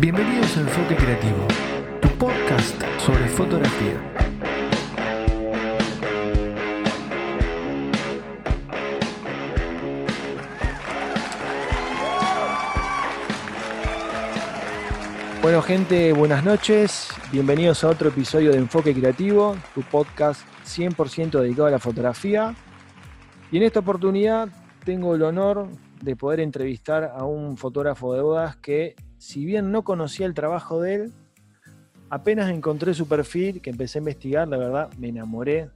Bienvenidos a Enfoque Creativo, tu podcast sobre fotografía. Bueno gente, buenas noches, bienvenidos a otro episodio de Enfoque Creativo, tu podcast 100% dedicado a la fotografía. Y en esta oportunidad tengo el honor de poder entrevistar a un fotógrafo de bodas que si bien no conocía el trabajo de él, apenas encontré su perfil, que empecé a investigar, la verdad me enamoré.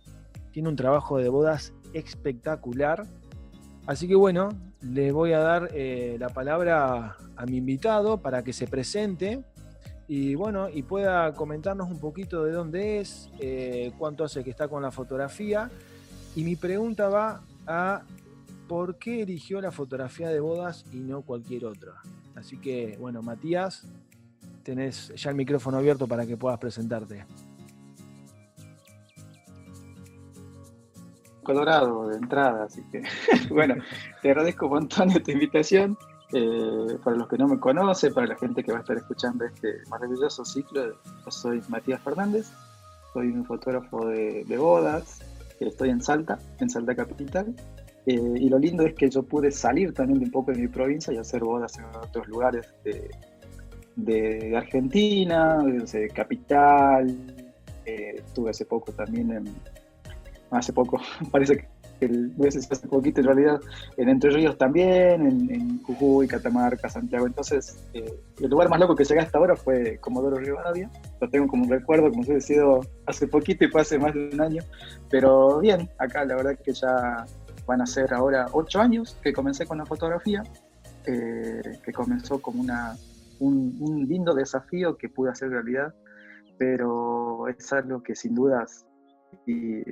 Tiene un trabajo de bodas espectacular. Así que bueno, le voy a dar eh, la palabra a mi invitado para que se presente y bueno, y pueda comentarnos un poquito de dónde es, eh, cuánto hace que está con la fotografía. Y mi pregunta va a por qué eligió la fotografía de bodas y no cualquier otra. Así que, bueno, Matías, tenés ya el micrófono abierto para que puedas presentarte. Colorado de entrada, así que, bueno, te agradezco un montón esta invitación. Eh, para los que no me conocen, para la gente que va a estar escuchando este maravilloso ciclo, yo soy Matías Fernández, soy un fotógrafo de, bodas, estoy en Salta, en Salta Capital, eh, y lo lindo es que yo pude salir también de un poco de mi provincia y hacer bodas en otros lugares de, de Argentina, de Capital. Eh, estuve hace poco también en. Hace poco, parece que el, hace poquito en realidad, en Entre Ríos también, en, en Jujuy, Catamarca, Santiago. Entonces, eh, el lugar más loco que llegué hasta ahora fue Comodoro Rivadavia. Lo tengo como un recuerdo, como se ha sido hace poquito y fue hace más de un año. Pero bien, acá la verdad que ya van a ser ahora ocho años que comencé con la fotografía, eh, que comenzó como una, un, lindo desafío que pude hacer realidad, pero es algo que sin dudas y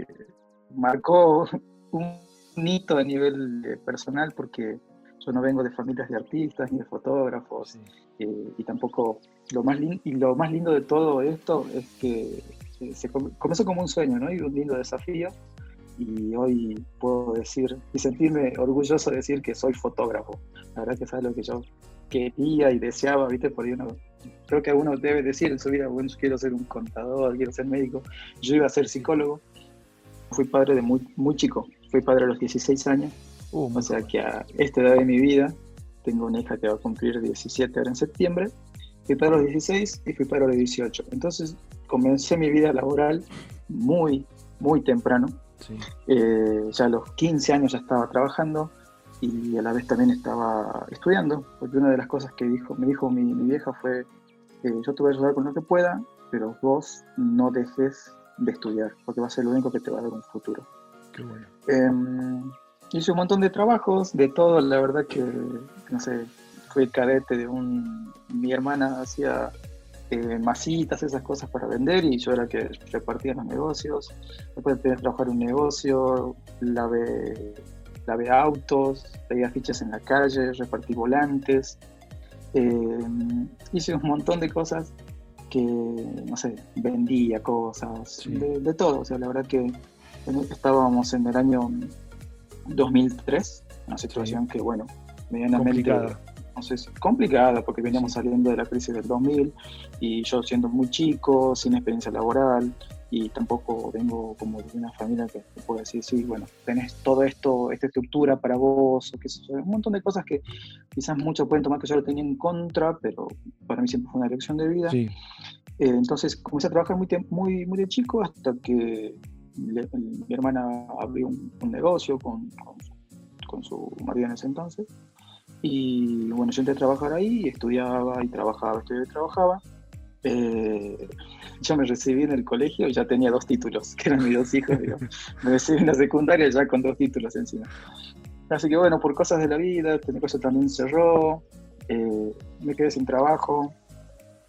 marcó un hito a nivel eh, personal porque yo no vengo de familias de artistas ni de fotógrafos eh, y tampoco lo más, y lo más lindo de todo esto es que se comenzó como un sueño ¿no? y un lindo desafío y hoy puedo decir y sentirme orgulloso de decir que soy fotógrafo. La verdad que es algo que yo quería y deseaba, ¿viste? Por uno, creo que uno debe decir en su vida, bueno, quiero ser un contador, quiero ser médico. Yo iba a ser psicólogo. Fui padre de muy, muy chico, fui padre a los 16 años. Uh, o sea que a esta edad de mi vida, tengo una hija que va a cumplir 17 ahora en septiembre. Fui padre a los 16 y fui padre a los 18. Entonces comencé mi vida laboral muy, muy temprano eh, ya a los 15 años ya estaba trabajando y a la vez también estaba estudiando, porque una de las cosas que dijo, me dijo mi, vieja fue, eh, yo te voy a ayudar con lo que pueda, pero vos no dejes de estudiar, porque va a ser lo único que te va a dar un futuro. Em, hice un montón de trabajos, de todo, la verdad que, no sé, fui cadete de un, mi hermana hacía eh, masitas, esas cosas para vender y yo era que repartía los negocios. Después empecé a trabajar un negocio, lavé, lavé autos, veía fichas en la calle, repartí volantes. Eh, hice un montón de cosas que, no sé, vendía cosas, de, todo. O sea, la verdad que estábamos en el año 2003, una situación que, bueno, medianamente entonces, complicada porque veníamos saliendo de la crisis del 2000 y yo siendo muy chico, sin experiencia laboral y tampoco vengo como de una familia que te puedo decir, sí, bueno, tenés todo esto, esta estructura para vos, o qué sé yo, un montón de cosas que quizás muchos pueden tomar que yo lo tenía en contra, pero para mí siempre fue una elección de vida. Eh, entonces comencé a trabajar muy, muy, muy de chico hasta que mi hermana abrió un, negocio con, con, con su marido en ese entonces y bueno, yo entré a trabajar ahí, estudiaba y trabajaba, estudiaba y trabajaba. Eh, yo me recibí en el colegio y ya tenía dos títulos, que eran mis dos hijos. Me recibí en la secundaria ya con dos títulos encima. Así que bueno, por cosas de la vida, este negocio también cerró, eh, me quedé sin trabajo,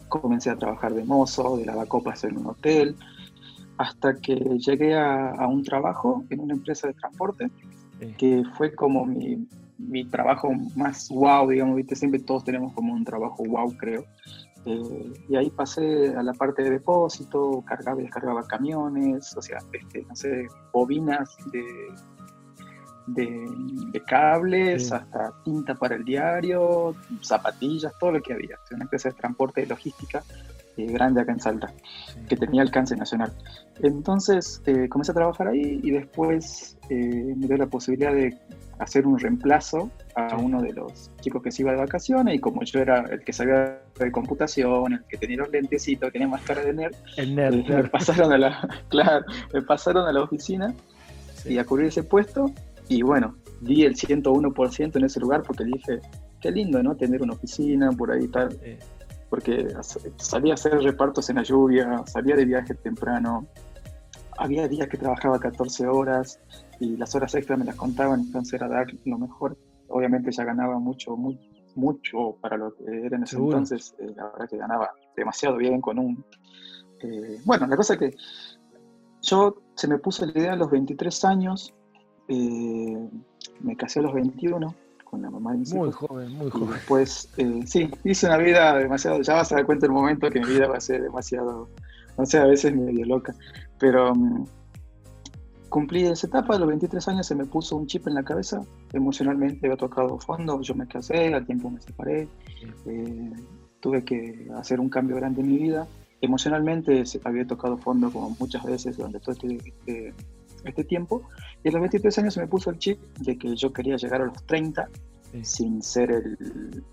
comencé a trabajar de mozo, de lavacopas en un hotel, hasta que llegué a, a un trabajo en una empresa de transporte, que fue como mi, mi trabajo más wow, digamos, ¿viste? Siempre todos tenemos como un trabajo wow, creo. Eh, y ahí pasé a la parte de depósito, cargaba y descargaba camiones, o sea, este, no sé, bobinas de, de, cables hasta tinta para el diario, zapatillas, todo lo que había. Una empresa de transporte y logística eh, grande acá en Salta, que tenía alcance nacional. Entonces eh, comencé a trabajar ahí y después me dio la posibilidad de hacer un reemplazo a uno de los chicos que se iba de vacaciones y como yo era el que sabía de computación, el que tenía los lentecitos, tenía más cara de nerd, el nerd, eh, me pasaron a la, claro, me pasaron a la oficina y a cubrir ese puesto y bueno, di el 101% en ese lugar porque dije, qué lindo, ¿no? Tener una oficina por ahí tal, porque salía a hacer repartos en la lluvia, salía de viaje temprano, había días que trabajaba 14 horas, y las horas extras me las contaban, entonces era dar lo mejor. Obviamente ya ganaba mucho, muy, mucho para lo que era en ese entonces, eh, la verdad que ganaba demasiado bien con un... Eh, bueno, la cosa que yo se me puso la idea a los 23 años, eh, me casé a los 21 con la mamá de mis Muy joven, muy joven. Pues sí, hice una vida demasiado, ya vas a dar cuenta el momento que mi vida va a ser demasiado, no sé, a veces medio loca, pero... Mm, cumplí esa etapa, a los 23 años se me puso un chip en la cabeza, emocionalmente había tocado fondo, yo me casé, al tiempo me separé, eh, tuve que hacer un cambio grande en mi vida, emocionalmente había tocado fondo como muchas veces durante todo este, este, este, tiempo, y a los 23 años se me puso el chip de que yo quería llegar a los 30 sin ser el,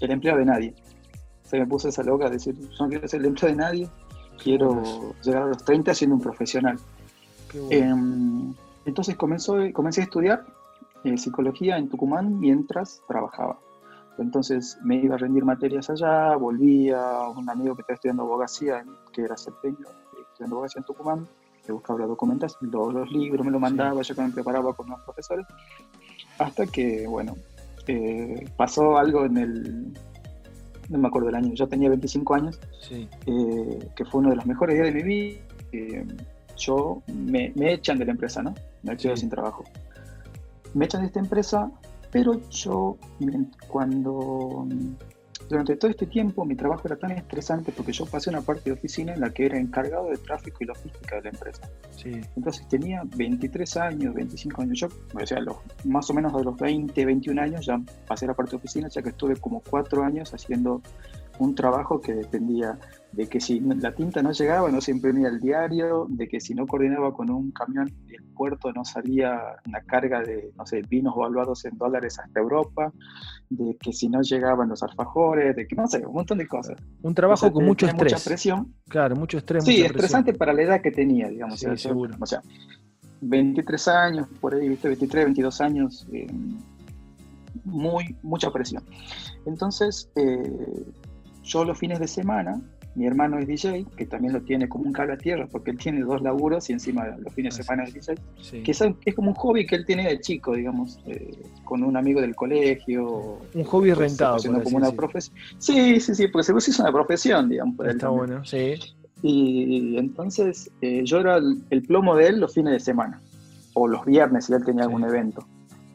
el empleado de nadie. Se me puso esa loca de decir, yo no quiero ser el empleado de nadie, quiero llegar a los 30 siendo un profesional. Em, entonces comenzó, comencé a estudiar eh, psicología en Tucumán mientras trabajaba. Entonces me iba a rendir materias allá, volvía, un amigo que estaba estudiando abogacía, que era septeño, estudiando abogacía en Tucumán, le buscaba la documentación, los, libros me lo mandaba, yo me preparaba con los profesores, hasta que, bueno, eh, pasó algo en el, no me acuerdo del año, yo tenía 25 años, eh, que fue uno de los mejores días de mi vida yo me, echan de la empresa, ¿no? Me quedo sin trabajo. Me echan de esta empresa, pero yo cuando durante todo este tiempo mi trabajo era tan estresante porque yo pasé una parte de oficina en la que era encargado de tráfico y logística de la empresa. Sí. Entonces tenía 23 años, 25 años. Yo, o sea, los, más o menos de los 20, 21 años ya pasé la parte de oficina, ya que estuve como cuatro años haciendo un trabajo que dependía de que si la tinta no llegaba no se imprimía el diario, de que si no coordinaba con un camión del puerto no salía una carga de, no sé, vinos valuados en dólares hasta Europa, de que si no llegaban los alfajores, de que no sé, un montón de cosas. Un trabajo con mucho estrés. Mucha presión. Claro, mucho estrés. Sí, estresante para la edad que tenía, digamos. Sí, seguro. O sea, 23 años, por ahí, 23, 22 años, eh, muy, mucha presión. Entonces, eh, yo los fines de semana, mi hermano es DJ, que también lo tiene como un cable a tierra, porque él tiene dos laburos y encima los fines de ah, semana es DJ, que es, como un hobby que él tiene de chico, digamos, eh, con un amigo del colegio. Un hobby pues, rentado. como una profesión. Sí, sí, sí, porque seguro es una profesión, digamos. Está bueno, sí. Y entonces eh, yo era el, plomo de él los fines de semana, o los viernes si él tenía algún evento.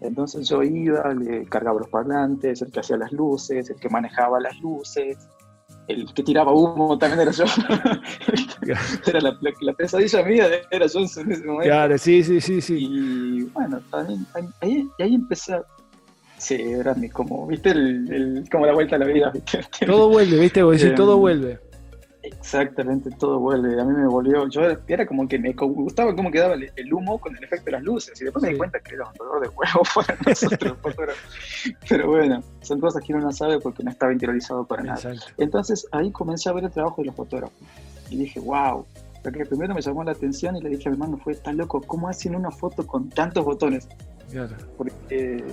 Entonces yo iba, le cargaba los parlantes, el que hacía las luces, el que manejaba las luces, el que tiraba humo también era yo. era la, pesadilla mía, era yo en ese momento. Claro, sí, sí, sí, sí. Y bueno, también ahí, ahí empecé Sí, era como, viste, el, como la vuelta a la vida. Todo vuelve, viste, vos decís, todo em, vuelve. Exactamente, todo vuelve. A mí me volvió, yo era como que me gustaba cómo quedaba el, humo con el efecto de las luces y después me di cuenta que era un dolor de huevo para nosotros. Pero bueno, son cosas que uno no sabe porque no estaba interiorizado para nada. Entonces ahí comencé a ver el trabajo de los fotógrafos y dije, wow. Porque primero me llamó la atención y le dije a mi hermano, fue tan loco, ¿cómo hacen una foto con tantos botones? Porque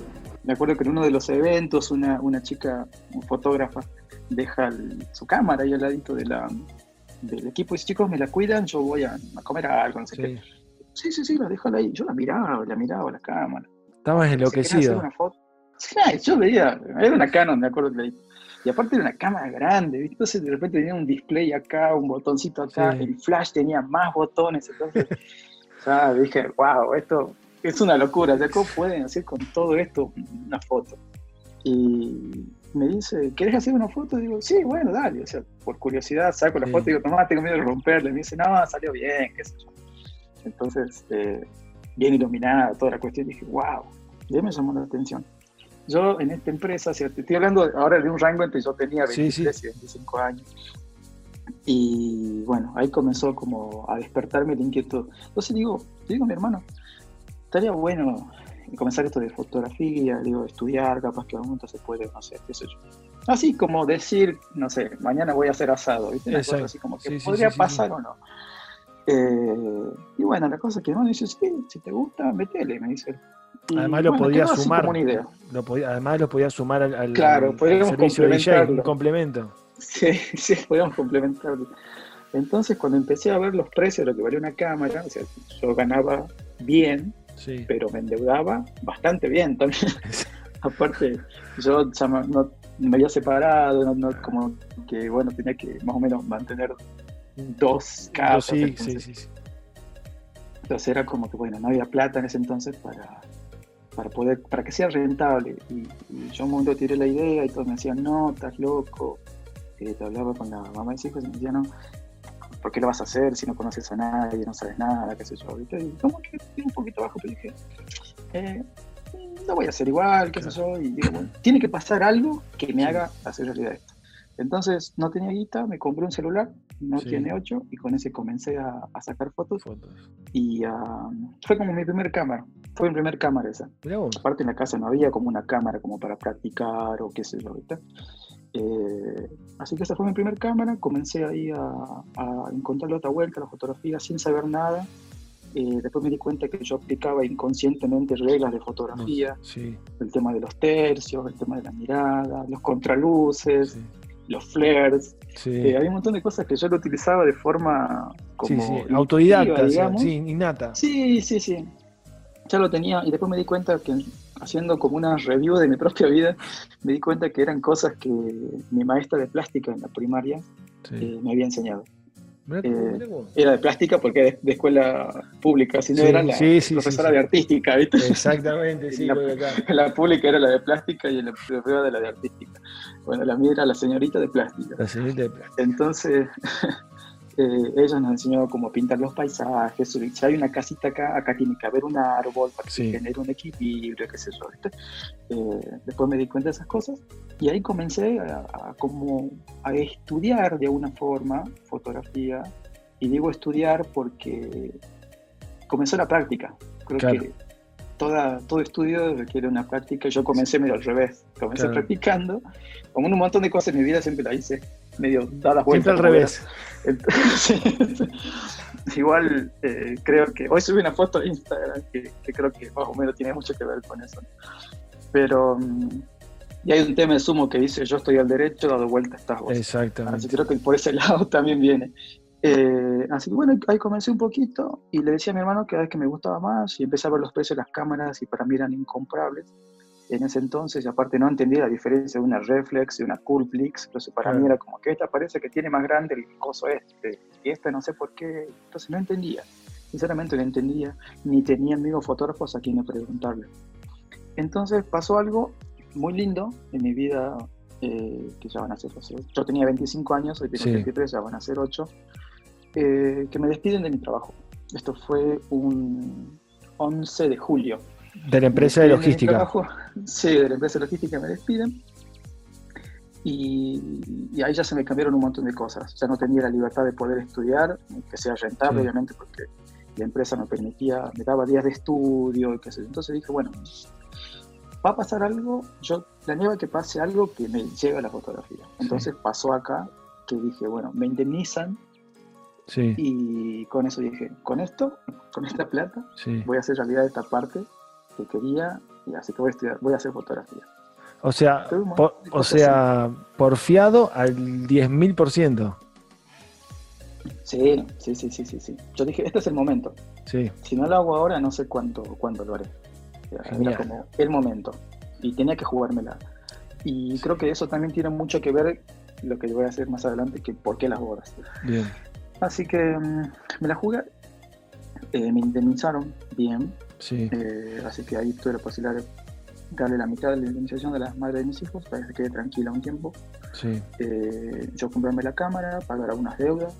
me acuerdo que en uno de los eventos una, una chica, un fotógrafa, deja su cámara ahí al ladito de la, del equipo y dice, chicos, me la cuidan, yo voy a, comer algo, no sé sí. qué. Sí, sí, sí, la déjala ahí. Yo la miraba, la miraba la cámara. Estabas enloquecido. Sí, yo veía, era una Canon, me acuerdo que Y aparte era una cámara grande, ¿viste? Entonces de repente tenía un display acá, un botoncito acá, el flash tenía más botones, entonces ya dije, wow, esto es una locura, ¿cómo pueden hacer con todo esto una foto? Y me dice, ¿querés hacer una foto? Digo, sí, bueno, dale. O sea, por curiosidad saco la foto y digo, tomá, tengo miedo de romperla. Y me dice, no, salió bien, qué sé yo. Entonces, eh, bien iluminada toda la cuestión, dije, wow, ya me llamó la atención. Yo en esta empresa, si te estoy hablando ahora de un rango entre yo tenía 23 y 25 años. Y bueno, ahí comenzó como a despertarme el inquietud. Entonces digo, digo a mi hermano, estaría bueno comenzar esto de fotografía, digo, estudiar, capaz que a un momento se puede, no sé, qué sé yo. Así como decir, no sé, mañana voy a hacer asado, ¿viste? Una cosa así como que podría pasar o no. Eh, y bueno, la cosa es que no dice, sí, si te gusta, metele, me dice. además lo podía sumar. Lo podía, además lo podía sumar al, claro, servicio de DJ, un complemento. Sí, sí, podíamos complementarlo. Entonces, cuando empecé a ver los precios de lo que valía una cámara, o sea, yo ganaba bien, pero me endeudaba bastante bien también. Aparte, yo ya no, me había separado, no, como que, bueno, tenía que más o menos mantener dos casas. Sí, entonces, sí, sí, entonces era como que, bueno, no había plata en ese entonces para, para poder, para que sea rentable. Y, yo un momento tiré la idea y todos me decían, no, estás loco. Eh, te hablaba con la mamá de hijos y me decían, no, ¿por qué lo vas a hacer si no conoces a nadie, no sabes nada, qué sé yo? Y como que un poquito bajo, pero dije, eh, no voy a hacer igual, qué sé yo. Y digo, bueno, tiene que pasar algo que me haga hacer realidad esto. Entonces no tenía guita, me compré un celular, no tiene 8, y con ese comencé a, sacar fotos. Y uh, fue como mi primer cámara, fue mi primer cámara esa. Aparte en la casa no había como una cámara como para practicar o qué sé yo, ¿viste? Eh, así que esa fue mi primer cámara, comencé ahí a, a encontrar la otra vuelta, la fotografía, sin saber nada. Eh, después me di cuenta que yo aplicaba inconscientemente reglas de fotografía, el tema de los tercios, el tema de la mirada, los contraluces, los flares. Sí. Eh, había un montón de cosas que yo lo utilizaba de forma como sí, autodidacta, digamos. sí, innata. Sí, sí, sí. Ya lo tenía y después me di cuenta que haciendo como una review de mi propia vida, me di cuenta que eran cosas que mi maestra de plástica en la primaria eh, me había enseñado. Eh, era de plástica porque de, escuela pública, si no era la profesora de artística, ¿viste? Exactamente, sí. la, la, pública era la de plástica y la privada la de artística. Bueno, la mía era la señorita de plástica. La señorita de plástica. Entonces, eh, ella nos enseñó cómo pintar los paisajes. Si hay una casita acá, acá tiene que haber un árbol para que genere un equilibrio, qué sé yo. Eh, después me di cuenta de esas cosas y ahí comencé a, como a estudiar de alguna forma fotografía. Y digo estudiar porque comenzó la práctica. Creo que toda, todo estudio requiere una práctica. Yo comencé medio al revés. Comencé practicando. Como un montón de cosas en mi vida siempre la hice medio dadas vueltas. Siempre al revés. igual eh, creo que hoy subí una foto a Instagram que, creo que más o menos tiene mucho que ver con eso. Pero mm, y hay un tema de sumo que dice yo estoy al derecho, dado vuelta estás vos. Exactamente. Así creo que por ese lado también viene. Eh, así que bueno, ahí comencé un poquito y le decía a mi hermano que cada vez que me gustaba más y empecé a ver los precios de las cámaras y para mí eran incomprables en ese entonces, y aparte no entendía la diferencia de una reflex y una coolplex, entonces para mí era como que esta parece que tiene más grande el coso este, y esta no sé por qué, entonces no entendía, sinceramente no entendía, ni tenía amigos fotógrafos a quienes preguntarle. Entonces pasó algo muy lindo en mi vida, eh, que ya van a ser, yo tenía 25 años, hoy tengo 23, ya van a ser 8, eh, que me despiden de mi trabajo. Esto fue un 11 de julio de la empresa de logística. sí, de la empresa de logística me despiden. Y, ahí ya se me cambiaron un montón de cosas. Ya no tenía la libertad de poder estudiar, que sea rentable, obviamente, porque la empresa me permitía, me daba días de estudio y qué sé. Entonces dije, bueno, va a pasar algo, yo planeaba que pase algo que me lleve a la fotografía. Entonces pasó acá que dije, bueno, me indemnizan Sí. Y con eso dije, con esto, con esta plata, voy a hacer realidad esta parte que quería, y así que voy a, estudiar, voy a hacer fotografía. O sea, o sea porfiado al 10.000%. Sí, sí, sí, sí, sí, sí. Yo dije, este es el momento. Sí. Si no lo hago ahora, no sé cuánto, cuándo lo haré. Era como el momento. Y tenía que jugármela. Y creo que eso también tiene mucho que ver lo que voy a hacer más adelante, que por qué las bodas. Bien. Así que mm, me la jugué. Eh, me indemnizaron bien. Sí. Eh, así que ahí tuve la posibilidad de darle la mitad de la indemnización de las madres de mis hijos para que se quede tranquila un tiempo. Sí. Eh, yo comprarme la cámara, pagar algunas deudas,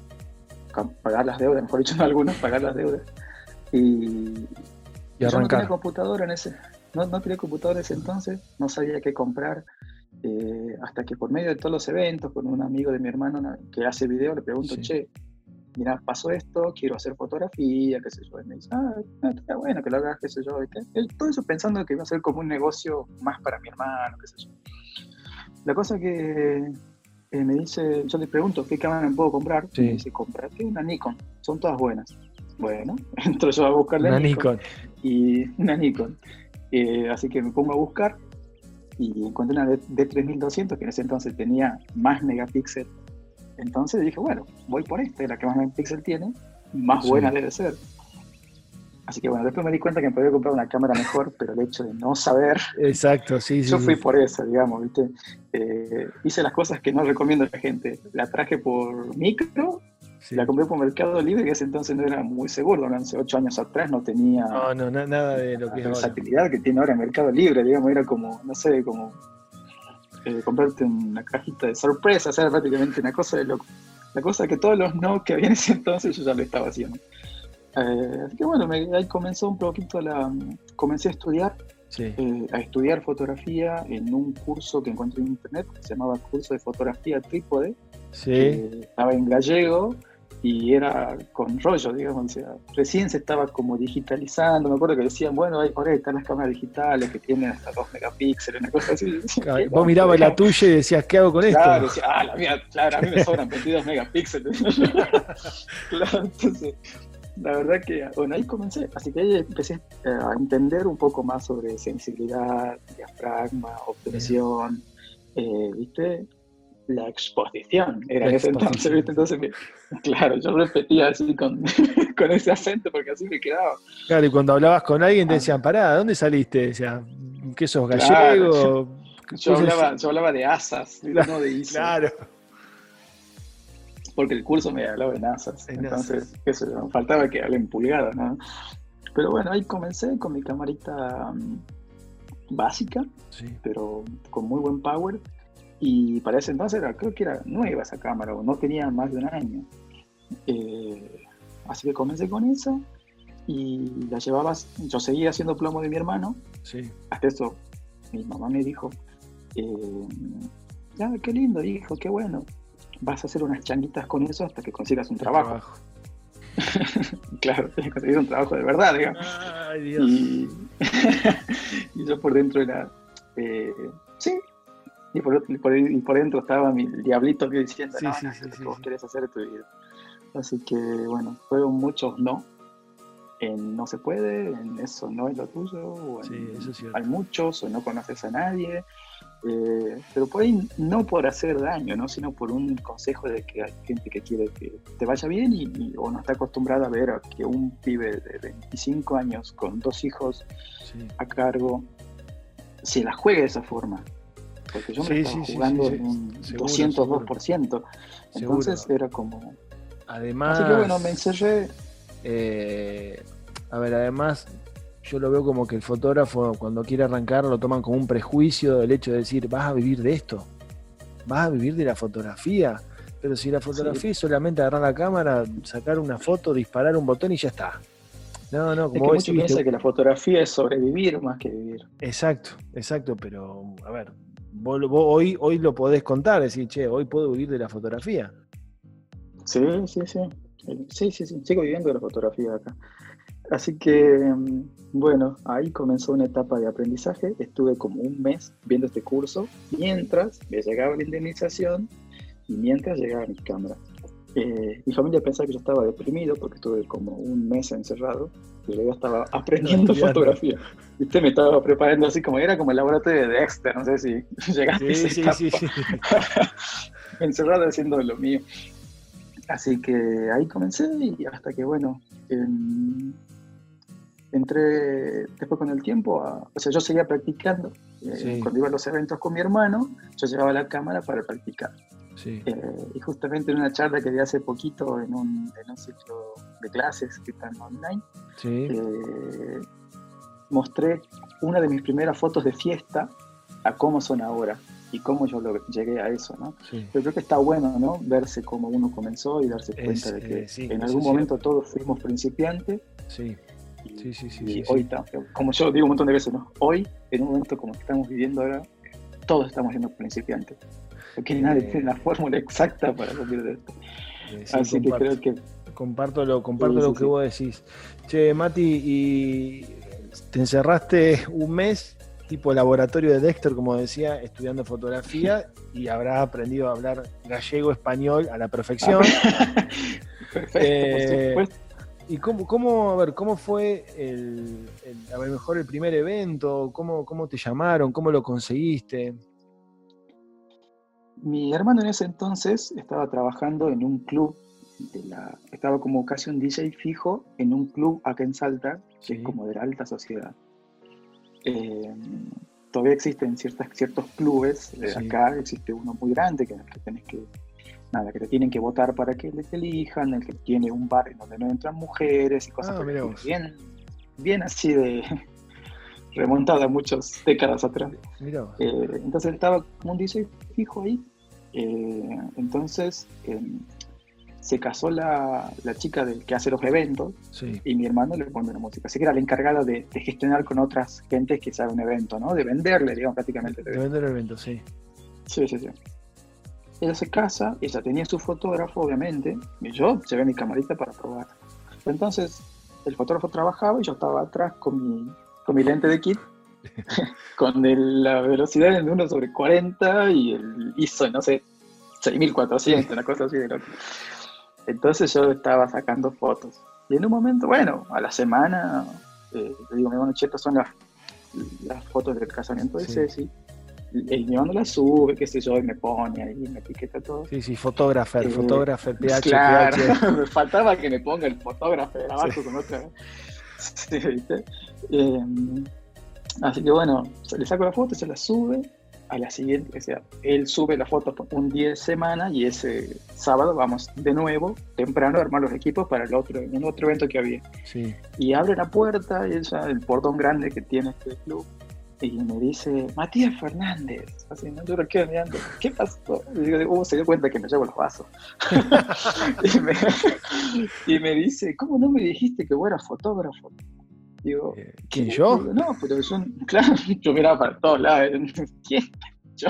pagar las deudas, mejor dicho, no algunas, pagar las deudas. Y, yo no tenía computadora en ese, no, no tenía computadora en ese entonces, no sabía qué comprar. Eh, hasta que por medio de todos los eventos, con un amigo de mi hermano que hace video, le pregunto, che, mira, pasó esto, quiero hacer fotografía, qué sé yo. Y me dice, ah, está bueno que lo hagas, qué sé yo. todo eso pensando que iba a ser como un negocio más para mi hermano, qué sé yo. La cosa que eh, me dice, yo le pregunto, ¿qué cámara me puedo comprar? Y me dice, comprate una Nikon, son todas buenas. Bueno, entro yo a buscar la Nikon, Y una Nikon. Eh, así que me pongo a buscar y encontré una D3200 que en ese entonces tenía más megapíxeles entonces dije, bueno, voy por este, la que más megapíxel tiene, más buena debe ser. Así que bueno, después me di cuenta que me podía comprar una cámara mejor, pero el hecho de no saber. Exacto, sí, sí. Yo fui por eso, digamos, ¿viste? Eh, hice las cosas que no recomiendo a la gente. La traje por micro, la compré por Mercado Libre, que ese entonces no era muy seguro, hace ocho años atrás no tenía. No, no, nada de lo que es versatilidad que tiene ahora Mercado Libre, digamos, era como, no sé, como eh, comprarte una cajita de sorpresa, o sea, prácticamente una cosa de loco. La cosa que todos los no que había en ese entonces yo ya lo estaba haciendo. Eh, así que bueno, ahí comenzó un poquito la... Comencé a estudiar, eh, a estudiar fotografía en un curso que encontré en internet, que se llamaba Curso de Fotografía Trípode. Sí. estaba en gallego y era con rollo, digamos, o sea, recién se estaba como digitalizando, me acuerdo que decían, bueno, ahora están las cámaras digitales que tienen hasta 2 megapíxeles, una cosa así. vos mirabas la tuya y decías, ¿qué hago con esto? Claro, ah, la mía, claro, a mí me sobran 22 megapíxeles. claro, entonces, la verdad que, bueno, ahí comencé, así que ahí empecé eh, a entender un poco más sobre sensibilidad, diafragma, obtención, eh, ¿viste? La exposición era ese entonces. Entonces, claro, yo repetía así con, con, ese acento porque así me quedaba. Claro, y cuando hablabas con alguien te ah. decían, pará, ¿dónde saliste? Decían, ¿qué sos gallego? yo, hablaba, yo hablaba de asas, no de. Claro. Porque el curso me hablaba en asas. entonces, eso, faltaba que hablen pulgadas, ¿no? Pero bueno, ahí comencé con mi camarita mm, básica, pero con muy buen power y para ese entonces era, creo que era nueva esa cámara, o no tenía más de un año. Eh, así que comencé con eso y la llevabas, yo seguía haciendo plomo de mi hermano. Sí. Hasta eso, mi mamá me dijo, eh, ya, qué lindo, hijo, qué bueno. Vas a hacer unas changuitas con eso hasta que consigas un trabajo. claro, tienes que conseguir un trabajo de verdad, digamos. Ay, Dios. Y, yo por dentro era, eh, sí, y por, dentro estaba mi diablito que diciendo, no, sí, sí, vos querés hacer tu vida. Así que bueno, fueron muchos no. En no se puede, en eso no es lo tuyo, o hay muchos, o no conoces a nadie. Eh, pero por ahí no por hacer daño, ¿no? sino por un consejo de que hay gente que quiere que te vaya bien y, o no está acostumbrada a ver a que un pibe de 25 años con dos hijos a cargo se la juegue de esa forma porque yo me estaba jugando en un 202%. Entonces era como. Además. Así que bueno, me encerré. Eh, a ver, además, yo lo veo como que el fotógrafo, cuando quiere arrancar, lo toman como un prejuicio del hecho de decir, vas a vivir de esto, vas a vivir de la fotografía. Pero si la fotografía es solamente agarrar la cámara, sacar una foto, disparar un botón y ya está. No, no, como es que que la fotografía es sobrevivir más que vivir. Exacto, exacto, pero a ver, hoy, hoy lo podés contar, decir, che, hoy puedo vivir de la fotografía. Sí, sí, sí. Sí, sí, sí. Sigo viviendo de la fotografía acá. Así que, mm, bueno, ahí comenzó una etapa de aprendizaje. Estuve como un mes viendo este curso mientras me llegaba la indemnización y mientras llegaba mi cámara. Eh, mi familia pensaba que yo estaba deprimido porque estuve como un mes encerrado y yo estaba aprendiendo fotografía. Viste, me estaba preparando así como era como el laboratorio de Dexter, no sé si llegaste sí, sí, sí, encerrado haciendo lo mío. Así que ahí comencé y hasta que, bueno, entré después con el tiempo, o sea, yo seguía practicando. Eh, cuando iba a los eventos con mi hermano, yo llevaba la cámara para practicar. Eh, y justamente en una charla que di hace poquito en un, en un ciclo de clases que están online, eh, mostré una de mis primeras fotos de fiesta a cómo son ahora y cómo yo lo, llegué a eso, ¿no? Pero creo que está bueno, ¿no? Verse cómo uno comenzó y darse cuenta de que eh, en algún momento todos fuimos principiantes. Sí. Sí, sí, sí. Y hoy, como yo digo un montón de veces, ¿no? Hoy, en un momento como estamos viviendo ahora, todos estamos siendo principiantes. Porque nadie eh, tiene la fórmula exacta para salir de esto. Eh, Así que creo que. Comparto lo, comparto lo que vos decís. Che, Mati, y te encerraste un mes, tipo laboratorio de Dexter, como decía, estudiando fotografía, y habrás aprendido a hablar gallego, español a la perfección. Perfecto, eh, ¿Y cómo, cómo, a ver, cómo fue el, a lo mejor el primer evento? ¿Cómo, ¿Cómo te llamaron? ¿Cómo lo conseguiste? Mi hermano en ese entonces estaba trabajando en un club, de la, estaba como casi un DJ fijo en un club acá en Salta, que es como de la alta sociedad. Eh, todavía existen ciertas, ciertos clubes, eh, acá existe uno muy grande que, que tenés que, nada, que te tienen que votar para que les elijan, el que tiene un bar en donde no entran mujeres y cosas ah, bien, bien así de remontada muchas décadas atrás. Eh, entonces estaba como un DJ fijo ahí. Eh, entonces em, se casó la, la, chica del que hace los eventos y mi hermano le pone la música. Así que era la encargada de, gestionar con otras gentes que sabe un evento, ¿no? De venderle, digamos, prácticamente. De, vender el evento, sí. Sí, sí, sí. Ella se casa, ella tenía su fotógrafo, obviamente, y yo llevé mi camarita para probar. Entonces, el fotógrafo trabajaba y yo estaba atrás con mi con mi lente de kit, con la velocidad de 1 sobre 40 y el ISO, no sé, 6400, una cosa así de loco. Entonces yo estaba sacando fotos. Y en un momento, bueno, a la semana, eh, le digo, mi hermano, che, son las, las fotos del casamiento de Ceci. El mi hermano las sube, qué sé yo, y me pone ahí, me etiqueta todo. Sí, sí, fotógrafo, eh, fotógrafo, PH, claro, me faltaba que me ponga el fotógrafo de abajo con otra. Em, así que bueno, le saco la foto, se la sube. A la siguiente, o sea, él sube la foto un día de semana y ese sábado vamos de nuevo, temprano, a armar los equipos para el otro, un otro evento que había. Y abre la puerta, ella, el portón grande que tiene este club, y me dice, Matías Fernández. Así, ¿no? Yo lo quedo mirando, ¿qué pasó? Y digo, uh, se dio cuenta que me llevo los vasos. y, me, dice, ¿cómo no me dijiste que vos eras fotógrafo? Digo, eh, ¿quién yo? no, pero yo, claro, yo miraba para todos lados. ¿Quién? Yo,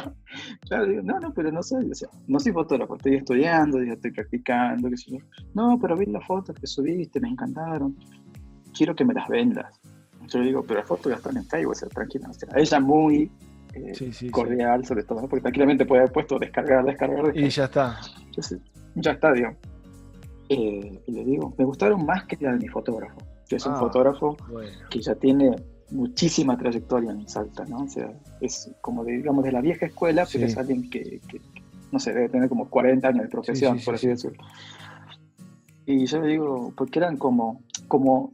claro, digo, no, no, pero no soy, o sea, no soy fotógrafo, estoy estudiando, estoy practicando, qué sé yo. No, pero vi las fotos que subiste, me encantaron. Quiero que me las vendas. Yo le digo, pero las fotos ya están en Facebook, o sea, tranquila. O sea, ella muy eh, cordial, sobre todo, porque tranquilamente puede haber puesto descargar, descargar, descargar. Y ya está. ya está, digo. Eh, y le digo, me gustaron más que la de mi fotógrafo, que es un ah, fotógrafo que ya tiene muchísima trayectoria en Salta, ¿no? O sea, es como de, digamos, de la vieja escuela, pero es alguien que, no sé, debe tener como 40 años de profesión, por así decirlo. Y yo le digo, porque eran como, como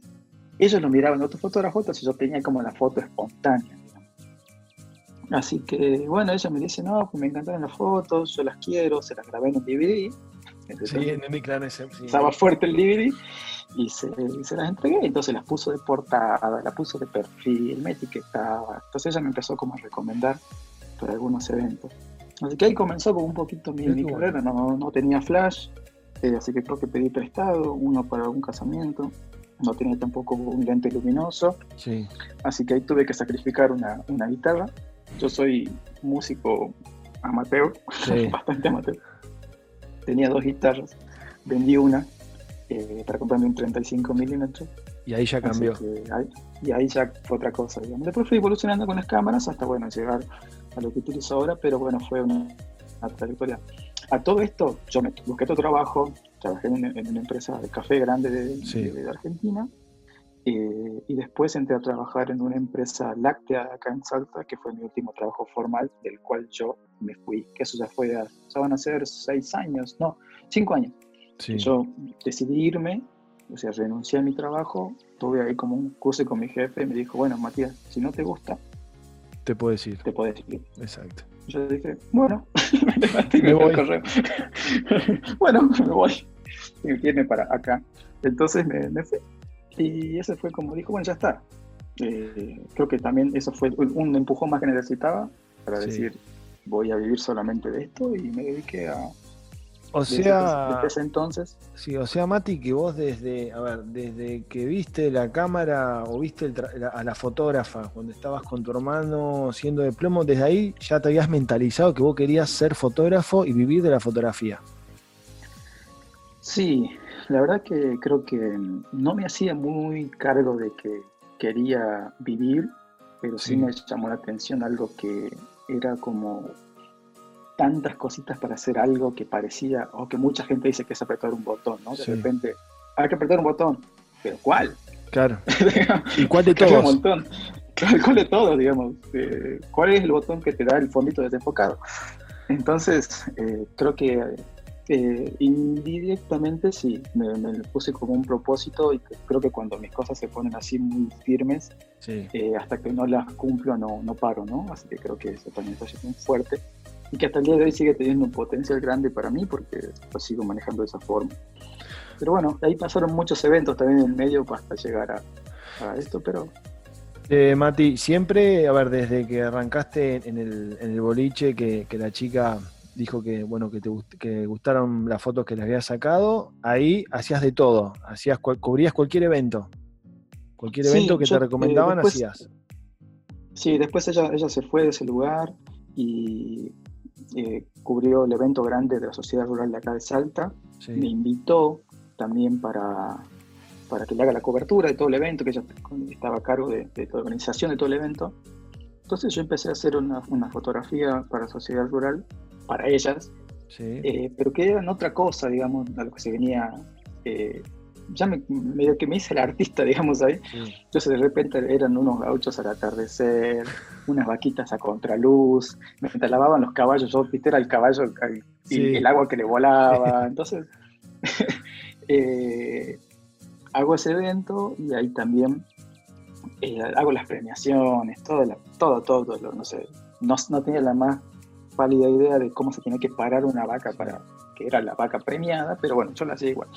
ellos lo miraban otros fotógrafos, entonces yo tenía como la foto espontánea. Así que, bueno, ella me dice, no, pues me encantaron las fotos, yo las quiero, se las grabé en un DVD. sí, en mi clan ese, Estaba fuerte el DVD y se, se, las entregué. Entonces las puso de portada, las puso de perfil, me etiquetaba. Entonces ella me empezó como a recomendar para algunos eventos. Así que ahí comenzó como un poquito mi, carrera. No, no, tenía flash, eh, así que creo que pedí prestado, uno para algún casamiento no tenía tampoco un lente luminoso, sí. así que ahí tuve que sacrificar una, una guitarra. Yo soy músico amateur, bastante amateur. Tenía dos guitarras, vendí una eh, para comprarme un 35 milímetros. Y ahí ya cambió. y ahí ya fue otra cosa. Después fui evolucionando con las cámaras hasta bueno llegar a lo que utilizo ahora, pero bueno, fue una, una trayectoria. A todo esto, yo me busqué otro trabajo, trabajé en una, empresa de café grande de, Argentina eh, y después entré a trabajar en una empresa láctea acá en Salta, que fue mi último trabajo formal, del cual yo me fui, que eso ya fue, ya van a ser seis años, no, cinco años. Yo decidí irme, o sea, renuncié a mi trabajo, tuve ahí como un curso con mi jefe y me dijo, bueno, Matías, si no te gusta, te puedes ir. Te puedes ir. Exacto. Yo dije, bueno, me, voy. bueno, me voy viene para acá. Entonces me, fui. Y ese fue como dijo, bueno, ya está. eh, creo que también eso fue un empujón más que necesitaba para decir, voy a vivir solamente de esto y me dediqué a... O sea, desde, ese entonces. Sí, o sea, Mati, que vos desde, a ver, desde que viste la cámara o viste a la fotógrafa cuando estabas con tu hermano siendo de plomo, desde ahí ya te habías mentalizado que vos querías ser fotógrafo y vivir de la fotografía. Sí, la verdad que creo que no me hacía muy cargo de que quería vivir, pero sí, me llamó la atención algo que era como tantas cositas para hacer algo que parecía, o que mucha gente dice que es apretar un botón, ¿no? De repente, hay que apretar un botón, pero ¿cuál? Claro. ¿Y cuál de todos? Un montón. ¿Cuál de todos, digamos? Eh, ¿Cuál es el botón que te da el fondito desenfocado? Entonces, eh, creo que eh, indirectamente sí, me, puse como un propósito y creo que cuando mis cosas se ponen así muy firmes, eh, hasta que no las cumplo no, no paro, ¿no? Así que creo que eso también está muy fuerte y que hasta el día de hoy sigue teniendo un potencial grande para mí porque lo sigo manejando de esa forma. Pero bueno, ahí pasaron muchos eventos también en el medio hasta llegar a, esto, pero eh, Mati, siempre, a ver, desde que arrancaste en el, en el boliche, que, que, la chica dijo que bueno que te que gustaron las fotos que le habías sacado, ahí hacías de todo, hacías cubrías cualquier evento. Cualquier evento que te recomendaban hacías. Sí, después ella, ella se fue de ese lugar y eh, cubrió el evento grande de la Sociedad Rural de acá de Salta. Me invitó también para, para que le haga la cobertura de todo el evento, que ella estaba a cargo de, de la organización de todo el evento. Entonces yo empecé a hacer una, una fotografía para Sociedad Rural para ellas, eh, pero que eran otra cosa, digamos, a lo que se venía, eh, ya me, medio que me hice el artista, digamos, ahí. Entonces de repente eran unos gauchos al atardecer, unas vaquitas a contraluz, me lavaban los caballos, yo viste era el caballo y el agua que le volaba, entonces eh, hago ese evento y ahí también hago las premiaciones, todo, todo, todo, no sé, no, no tenía la más válida idea de cómo se tiene que parar una vaca para que era la vaca premiada, pero bueno, yo la hacía igual.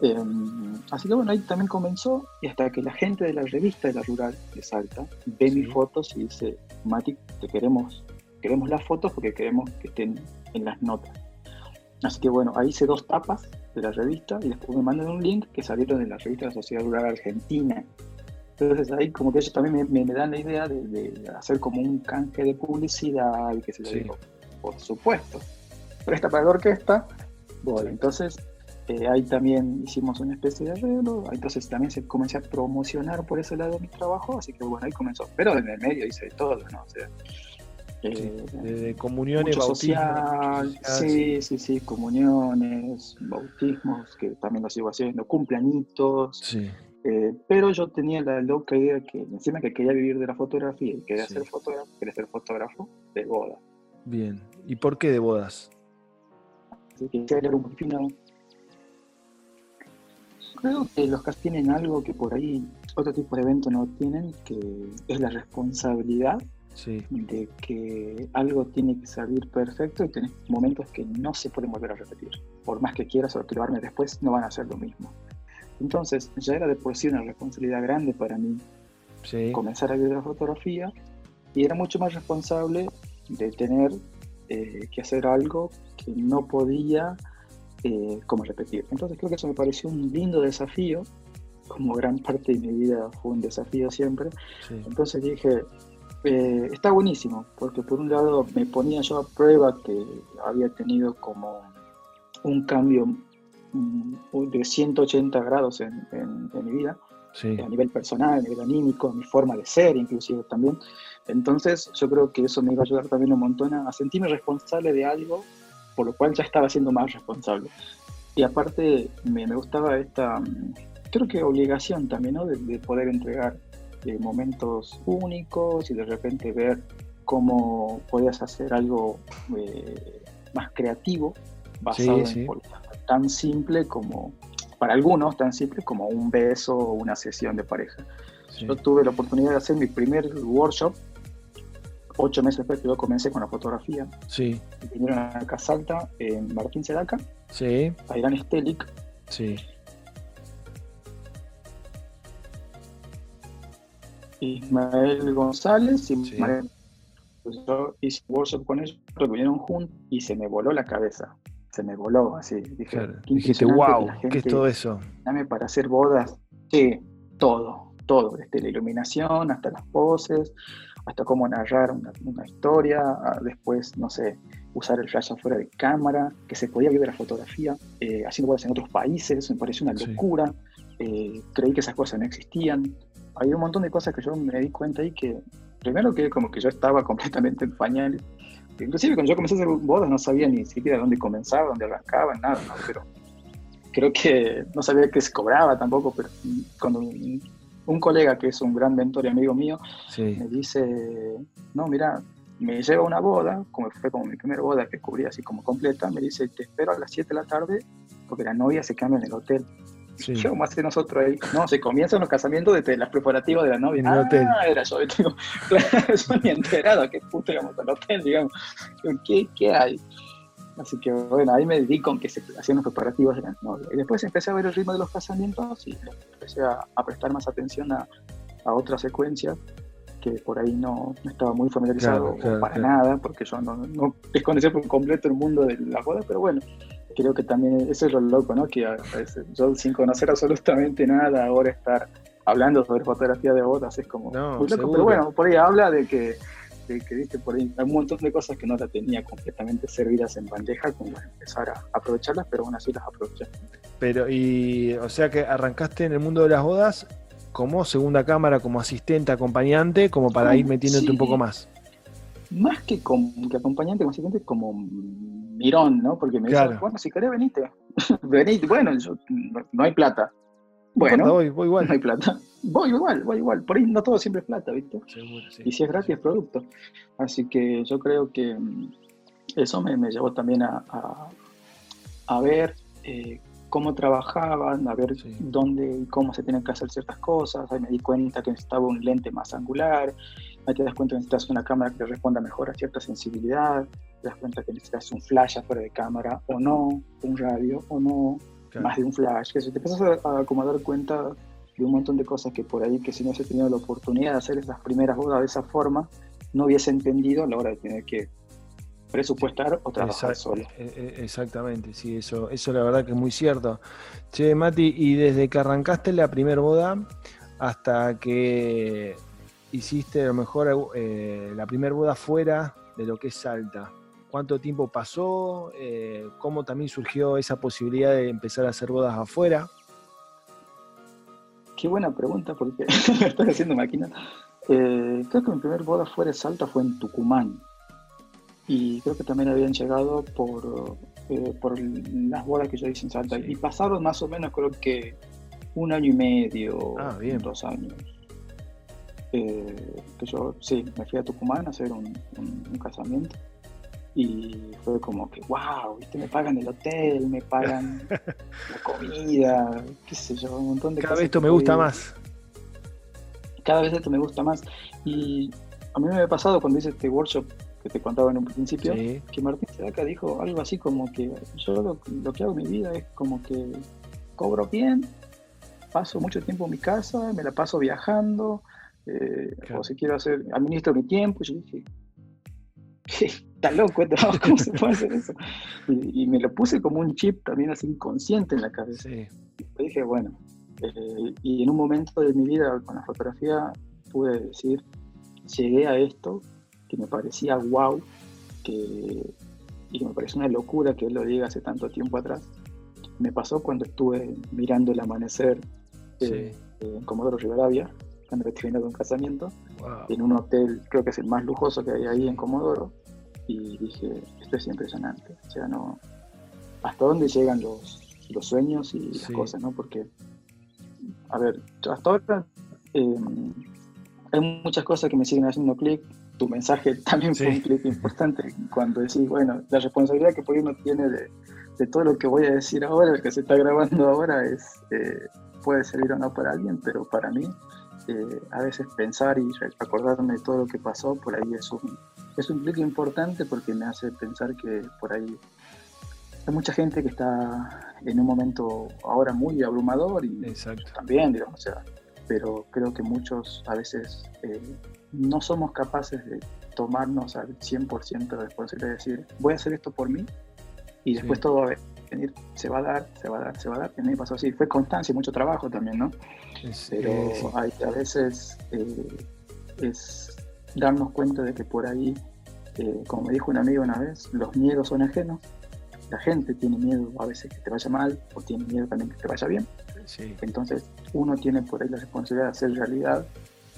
Em, así que bueno, ahí también comenzó y hasta que la gente de la revista de la Rural de Salta ve mis fotos y dice, Mati, te queremos, queremos las fotos porque queremos que estén en las notas. Así que bueno, ahí hice dos tapas de la revista y después me mandan un link que salieron de la revista de la Sociedad Rural Argentina. Entonces ahí como que ellos también me, dan la idea de, hacer como un canje de publicidad y que se lo digo, por supuesto. Presta para la orquesta, bueno, entonces eh, ahí también hicimos una especie de arreglo, entonces también se comencé a promocionar por ese lado mi trabajo, así que bueno, ahí comenzó. Pero en el medio hice todo, ¿no? O sea, eh, de comuniones, bautismos. sí, sí, sí, comuniones, bautismos, que también lo sigo haciendo, cumpleañitos. Sí. Eh, pero yo tenía la loca idea que encima que quería vivir de la fotografía y quería ser fotógrafo, quería ser fotógrafo de boda. Bien. ¿Y por qué de bodas? Así que un poquito. Creo que los cast tienen algo que por ahí otro tipo de evento no tienen, que es la responsabilidad de que algo tiene que salir perfecto y tenés momentos que no se pueden volver a repetir. Por más que quieras o después, no van a ser lo mismo. Entonces ya era de por sí una responsabilidad grande para mí comenzar a vivir la fotografía y era mucho más responsable de tener eh, que hacer algo que no podía eh, como repetir. Entonces creo que eso me pareció un lindo desafío, como gran parte de mi vida fue un desafío siempre. Entonces dije, eh, está buenísimo, porque por un lado me ponía yo a prueba que había tenido como un cambio de 180 grados en, mi vida, a nivel personal, a nivel anímico, mi forma de ser inclusive también. Entonces yo creo que eso me iba a ayudar también un montón a, sentirme responsable de algo por lo cual ya estaba siendo más responsable. Y aparte me, me gustaba esta, creo que obligación también, ¿no? De, poder entregar eh, momentos únicos y de repente ver cómo podías hacer algo eh, más creativo basado en tan simple como, para algunos, tan simple como un beso o una sesión de pareja. Yo tuve la oportunidad de hacer mi primer workshop ocho meses después que yo comencé con la fotografía. Sí. Vinieron a Casalta, en Martín Sedaca. Sí. A Irán Stelik. Sí. Ismael González y pues yo hice workshop con ellos, lo vinieron juntos y se me voló la cabeza. Se me voló así. Dije, Dijiste, wow, ¿qué es todo eso? Dame para hacer bodas. Sí, todo, todo, desde la iluminación hasta las poses, hasta cómo narrar una, historia, después, no sé, usar el flash afuera de cámara, que se podía ver la fotografía, eh, haciendo bodas en otros países, me pareció una locura. Eh, creí que esas cosas no existían. Hay un montón de cosas que yo me di cuenta ahí que, primero que como que yo estaba completamente en pañales. Inclusive cuando yo comencé a hacer bodas no sabía ni siquiera dónde comenzaba, dónde arrancaba, nada, pero creo que no sabía que se cobraba tampoco, pero cuando un, colega que es un gran mentor y amigo mío me dice, no, mira, me lleva a una boda, como fue como mi primera boda que cubrí así como completa, me dice, te espero a las 7 de la tarde porque la novia se cambia en el hotel. Sí. ¿Qué vamos a hacer nosotros ahí? No, se comienzan los casamientos desde las preparativas de la novia. ah, hotel. era yo. Digo, claro, yo ni enterado qué puto íbamos al hotel, digamos. ¿Qué, ¿Qué hay? Así que bueno, ahí me di con que se hacían los preparativos de la novia. Y después empecé a ver el ritmo de los casamientos y empecé a, prestar más atención a, a otras secuencias que por ahí no, estaba muy familiarizado para nada, porque yo no, no desconocía por completo el mundo de la boda, pero bueno, creo que también eso es lo loco, ¿no? Que a veces yo sin conocer absolutamente nada, ahora estar hablando sobre fotografía de bodas es como muy loco. Pero bueno, por ahí habla de que, de que viste por ahí hay un montón de cosas que no la tenía completamente servidas en bandeja, como empezar a aprovecharlas, pero aún así las aproveché. Pero, y, o sea que arrancaste en el mundo de las bodas como segunda cámara, como asistente, acompañante, como para ir metiéndote un poco más. Más que, como, que acompañante, como asistente, como mirón, ¿no? Porque me claro. bueno, si querés venite. venite, bueno, no, hay plata. Bueno, voy, voy, igual. No hay plata. Voy igual, voy igual. Por ahí no todo siempre es plata, ¿viste? Seguro, sí. Y si es gratis es producto. Así que yo creo que mm, eso me, me llevó también a, a, ver eh, cómo trabajaban, a ver dónde y cómo se tienen que hacer ciertas cosas. Ahí me di cuenta que necesitaba un lente más angular. Ahí te das cuenta que necesitas una cámara que responda mejor a cierta sensibilidad te das cuenta que necesitas un flash afuera de cámara o no, un radio o no, más de un flash, que si te empiezas a, como a dar cuenta de un montón de cosas que por ahí, que si no hubiese tenido la oportunidad de hacer esas primeras bodas de esa forma, no hubiese entendido a la hora de tener que presupuestar o trabajar solo. E, e, exactamente, sí, eso, eso la verdad que es muy cierto. Che, Mati, y desde que arrancaste la primera boda hasta que hiciste a lo mejor eh, la primera boda fuera de lo que es Salta, cuánto tiempo pasó, eh, cómo también surgió esa posibilidad de empezar a hacer bodas afuera. Qué buena pregunta, porque me estoy haciendo máquina. Eh, creo que mi primer boda fuera de Salta fue en Tucumán. Y creo que también habían llegado por, eh, por las bodas que yo hice en Salta. Y pasaron más o menos, creo que un año y medio, ah, dos años. que yo, sí, me fui a Tucumán a hacer un casamiento y fue como que, wow, ¿viste? me pagan el hotel, me pagan la comida, qué sé yo, un montón de Cada vez esto me gusta más. Cada vez esto me gusta más. Y a mí me ha pasado cuando hice este workshop que te contaba en un principio, que Martín Sedaca dijo algo así como que yo lo, que hago en mi vida es como que cobro bien, paso mucho tiempo en mi casa, me la paso viajando, eh, o si quiero hacer, administro mi tiempo. Y yo dije, está loco, ¿cómo se puede hacer eso? Y, me lo puse como un chip también así inconsciente en la cabeza. Y dije, bueno, eh, y en un momento de mi vida con la fotografía pude decir, llegué a esto que me parecía wow, que, y que me parece una locura que él lo diga hace tanto tiempo atrás. Me pasó cuando estuve mirando el amanecer eh, en Comodoro Rivadavia, estoy viendo un casamiento, en un hotel, creo que es el más lujoso que hay ahí en Comodoro, y dije, esto es impresionante, o sea, no, hasta dónde llegan los, los sueños y las cosas, ¿no? Porque, a ver, hasta ahora em, hay muchas cosas que me siguen haciendo clic, tu mensaje también fue un clic importante cuando decís, bueno, la responsabilidad que por uno tiene de, de, todo lo que voy a decir ahora, el que se está grabando ahora, es eh, puede servir o no para alguien, pero para mí, eh, a veces pensar y acordarme de todo lo que pasó, por ahí es un, es un clic importante porque me hace pensar que por ahí hay mucha gente que está en un momento ahora muy abrumador y también, digamos, o sea, pero creo que muchos a veces eh, no somos capaces de tomarnos al 100% de responsabilidad de decir, voy a hacer esto por mí y después todo va a venir, se va a dar, se va a dar, se va a dar. Y a mí me pasó así, fue constancia y mucho trabajo también, ¿no? pero hay, a veces eh, es darnos cuenta de que por ahí, eh, como me dijo un amigo una vez, los miedos son ajenos. La gente tiene miedo a veces que te vaya mal o tiene miedo también que te vaya bien. Entonces uno tiene por ahí la responsabilidad de hacer realidad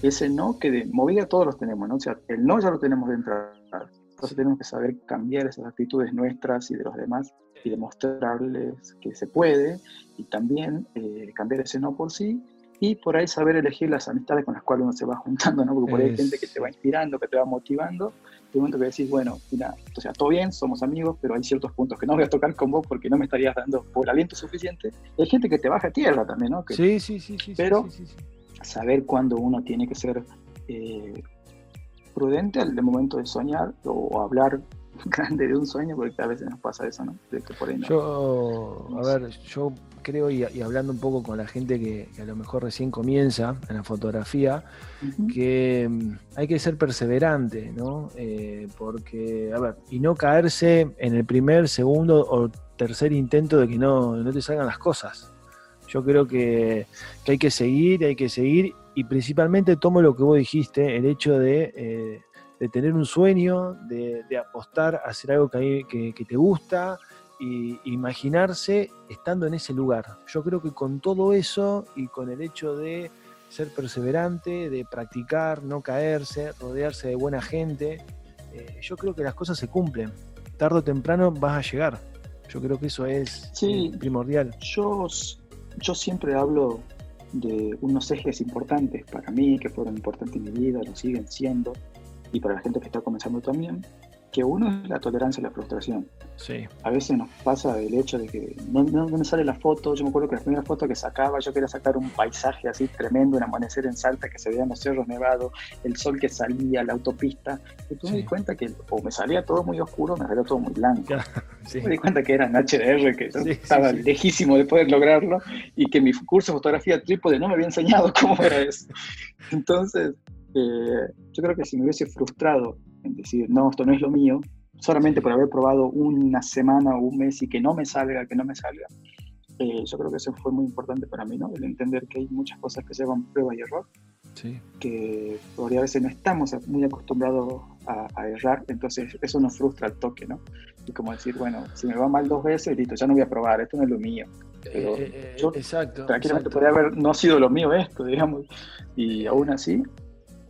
ese no que de movida todos los tenemos, ¿no? O sea, el no ya lo tenemos dentro. Entonces tenemos que saber cambiar esas actitudes nuestras y de los demás y demostrarles que se puede y también eh, cambiar ese no por sí y por ahí saber elegir las amistades con las cuales uno se va juntando, ¿no? Porque por ahí hay gente que te va inspirando, que te va motivando, un momento que decís, bueno, mira, o sea, todo bien, somos amigos, pero hay ciertos puntos que no voy a tocar con vos porque no me estarías dando por aliento suficiente. Hay gente que te baja a tierra también, ¿no? sí, sí, sí, sí. Pero sí, sí, saber cuándo uno tiene que ser eh, prudente al momento de soñar o hablar grande de un sueño, porque a veces nos pasa eso, ¿no? De que por ahí no yo, a ver, yo creo, y, hablando un poco con la gente que, a lo mejor recién comienza en la fotografía, que mm, hay que ser perseverante, ¿no? Eh, porque, a ver, y no caerse en el primer, segundo o tercer intento de que no, no te salgan las cosas. Yo creo que, hay que seguir, hay que seguir, y principalmente tomo lo que vos dijiste, el hecho de, eh, tener un sueño, de, apostar a hacer algo que, que te gusta, y imaginarse estando en ese lugar. Yo creo que con todo eso y con el hecho de ser perseverante, de practicar, no caerse, rodearse de buena gente, eh, yo creo que las cosas se cumplen. Tardo o temprano vas a llegar. Yo creo que eso es eh, primordial. Yo, yo siempre hablo de unos ejes importantes para mí, que fueron importantes en mi vida, lo siguen siendo, y para la gente que está comenzando también, que uno es la tolerancia a la frustración. Sí. A veces nos pasa el hecho de que no, no, me sale la foto. Yo me acuerdo que la primera foto que sacaba, yo quería sacar un paisaje así tremendo, un amanecer en Salta que se veían los cerros nevados, el sol que salía, la autopista. Y tú me di cuenta que o me salía todo muy oscuro o me salía todo muy blanco. Me di cuenta que era en HDR, que estaba lejísimo de poder lograrlo y que mi curso de fotografía trípode no me había enseñado cómo era eso. Entonces, eh, yo creo que si me hubiese frustrado decir, no, esto no es lo mío, solamente por haber probado una semana o un mes y que no me salga, que no me salga. Eh, yo creo que eso fue muy importante para mí, ¿no? El entender que hay muchas cosas que llevan prueba y error, sí. que todavía a veces no estamos muy acostumbrados a, errar, entonces eso nos frustra al toque, ¿no? Y como decir, bueno, si me va mal dos veces, listo, ya no voy a probar, esto no es lo mío. Pero eh, eh, yo exacto, tranquilamente podría haber no sido lo mío esto, digamos, y aún así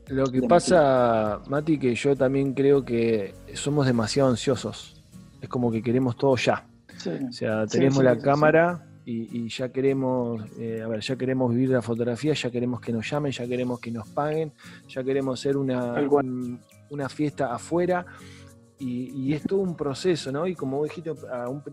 lo que pasa, Mati, que yo también creo que somos demasiado ansiosos. Es como que queremos todo ya. O sea, tenemos la cámara y, ya queremos, eh, a ver, ya queremos vivir la fotografía, ya queremos que nos llamen, ya queremos que nos paguen, ya queremos hacer una, una fiesta afuera. Y, es todo un proceso, ¿no? Y como dijiste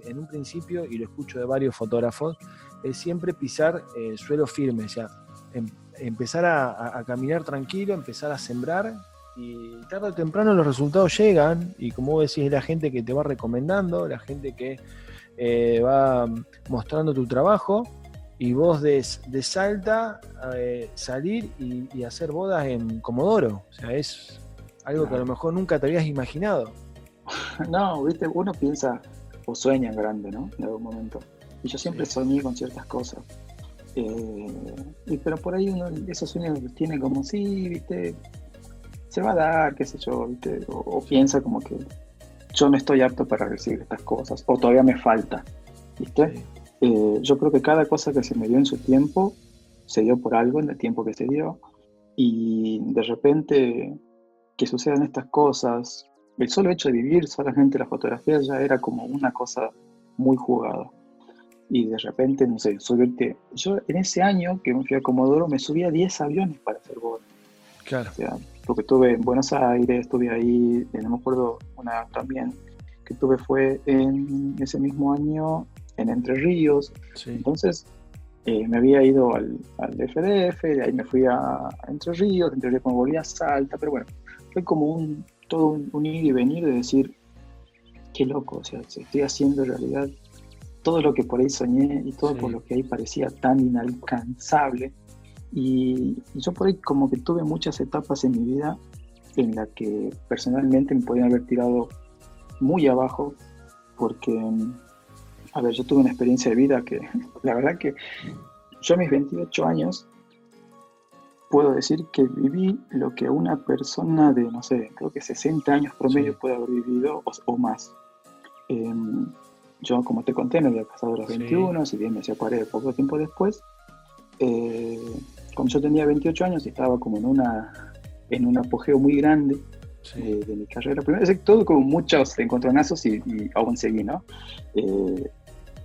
en un principio, y lo escucho de varios fotógrafos, es siempre pisar el suelo firme, o sea, em, empezar a, caminar tranquilo, empezar a sembrar y tarde o temprano los resultados llegan y como vos decís, la gente que te va recomendando, la gente que eh, va mostrando tu trabajo y vos de, Salta eh, salir y, hacer bodas en Comodoro. O sea, es algo que a lo mejor nunca te habías imaginado. No, viste, uno piensa o sueña en grande, ¿no? En algún momento. Y yo siempre soñé con ciertas cosas. Eh, pero por ahí uno esos sueños los tiene como, sí, viste, se va a dar, qué sé yo, viste, o, piensa como que yo no estoy apto para recibir estas cosas, o todavía me falta, viste. Eh, yo creo que cada cosa que se me dio en su tiempo, se dio por algo en el tiempo que se dio, y de repente que sucedan estas cosas, el solo hecho de vivir solamente la fotografía ya era como una cosa muy jugada y de repente, no sé, subirte. Yo en ese año que me fui a Comodoro me subí a 10 aviones para hacer bodas. Claro. O sea, porque estuve en Buenos Aires, estuve ahí, eh, no me acuerdo, una también que tuve fue en ese mismo año en Entre Ríos. Entonces eh, me había ido al, al, FDF, de ahí me fui a, Entre Ríos, Entre Ríos me volví a Salta, pero bueno, fue como un, todo un, un ir y venir de decir, qué loco, o sea, estoy haciendo realidad todo lo que por ahí soñé y todo por lo que ahí parecía tan inalcanzable, Y, yo por ahí como que tuve muchas etapas en mi vida en las que personalmente me podían haber tirado muy abajo porque, a ver, yo tuve una experiencia de vida que la verdad que yo a mis 28 años puedo decir que viví lo que una persona de, no sé, creo que 60 años promedio puede haber vivido o, más. Em, yo, como te conté, me había casado a los 21, si bien me separé poco tiempo después. Eh, cuando yo tenía 28 años y estaba como en una en un apogeo muy grande de, mi carrera. Primero, es todo como muchos encontronazos y, y aún seguí, ¿no? Eh,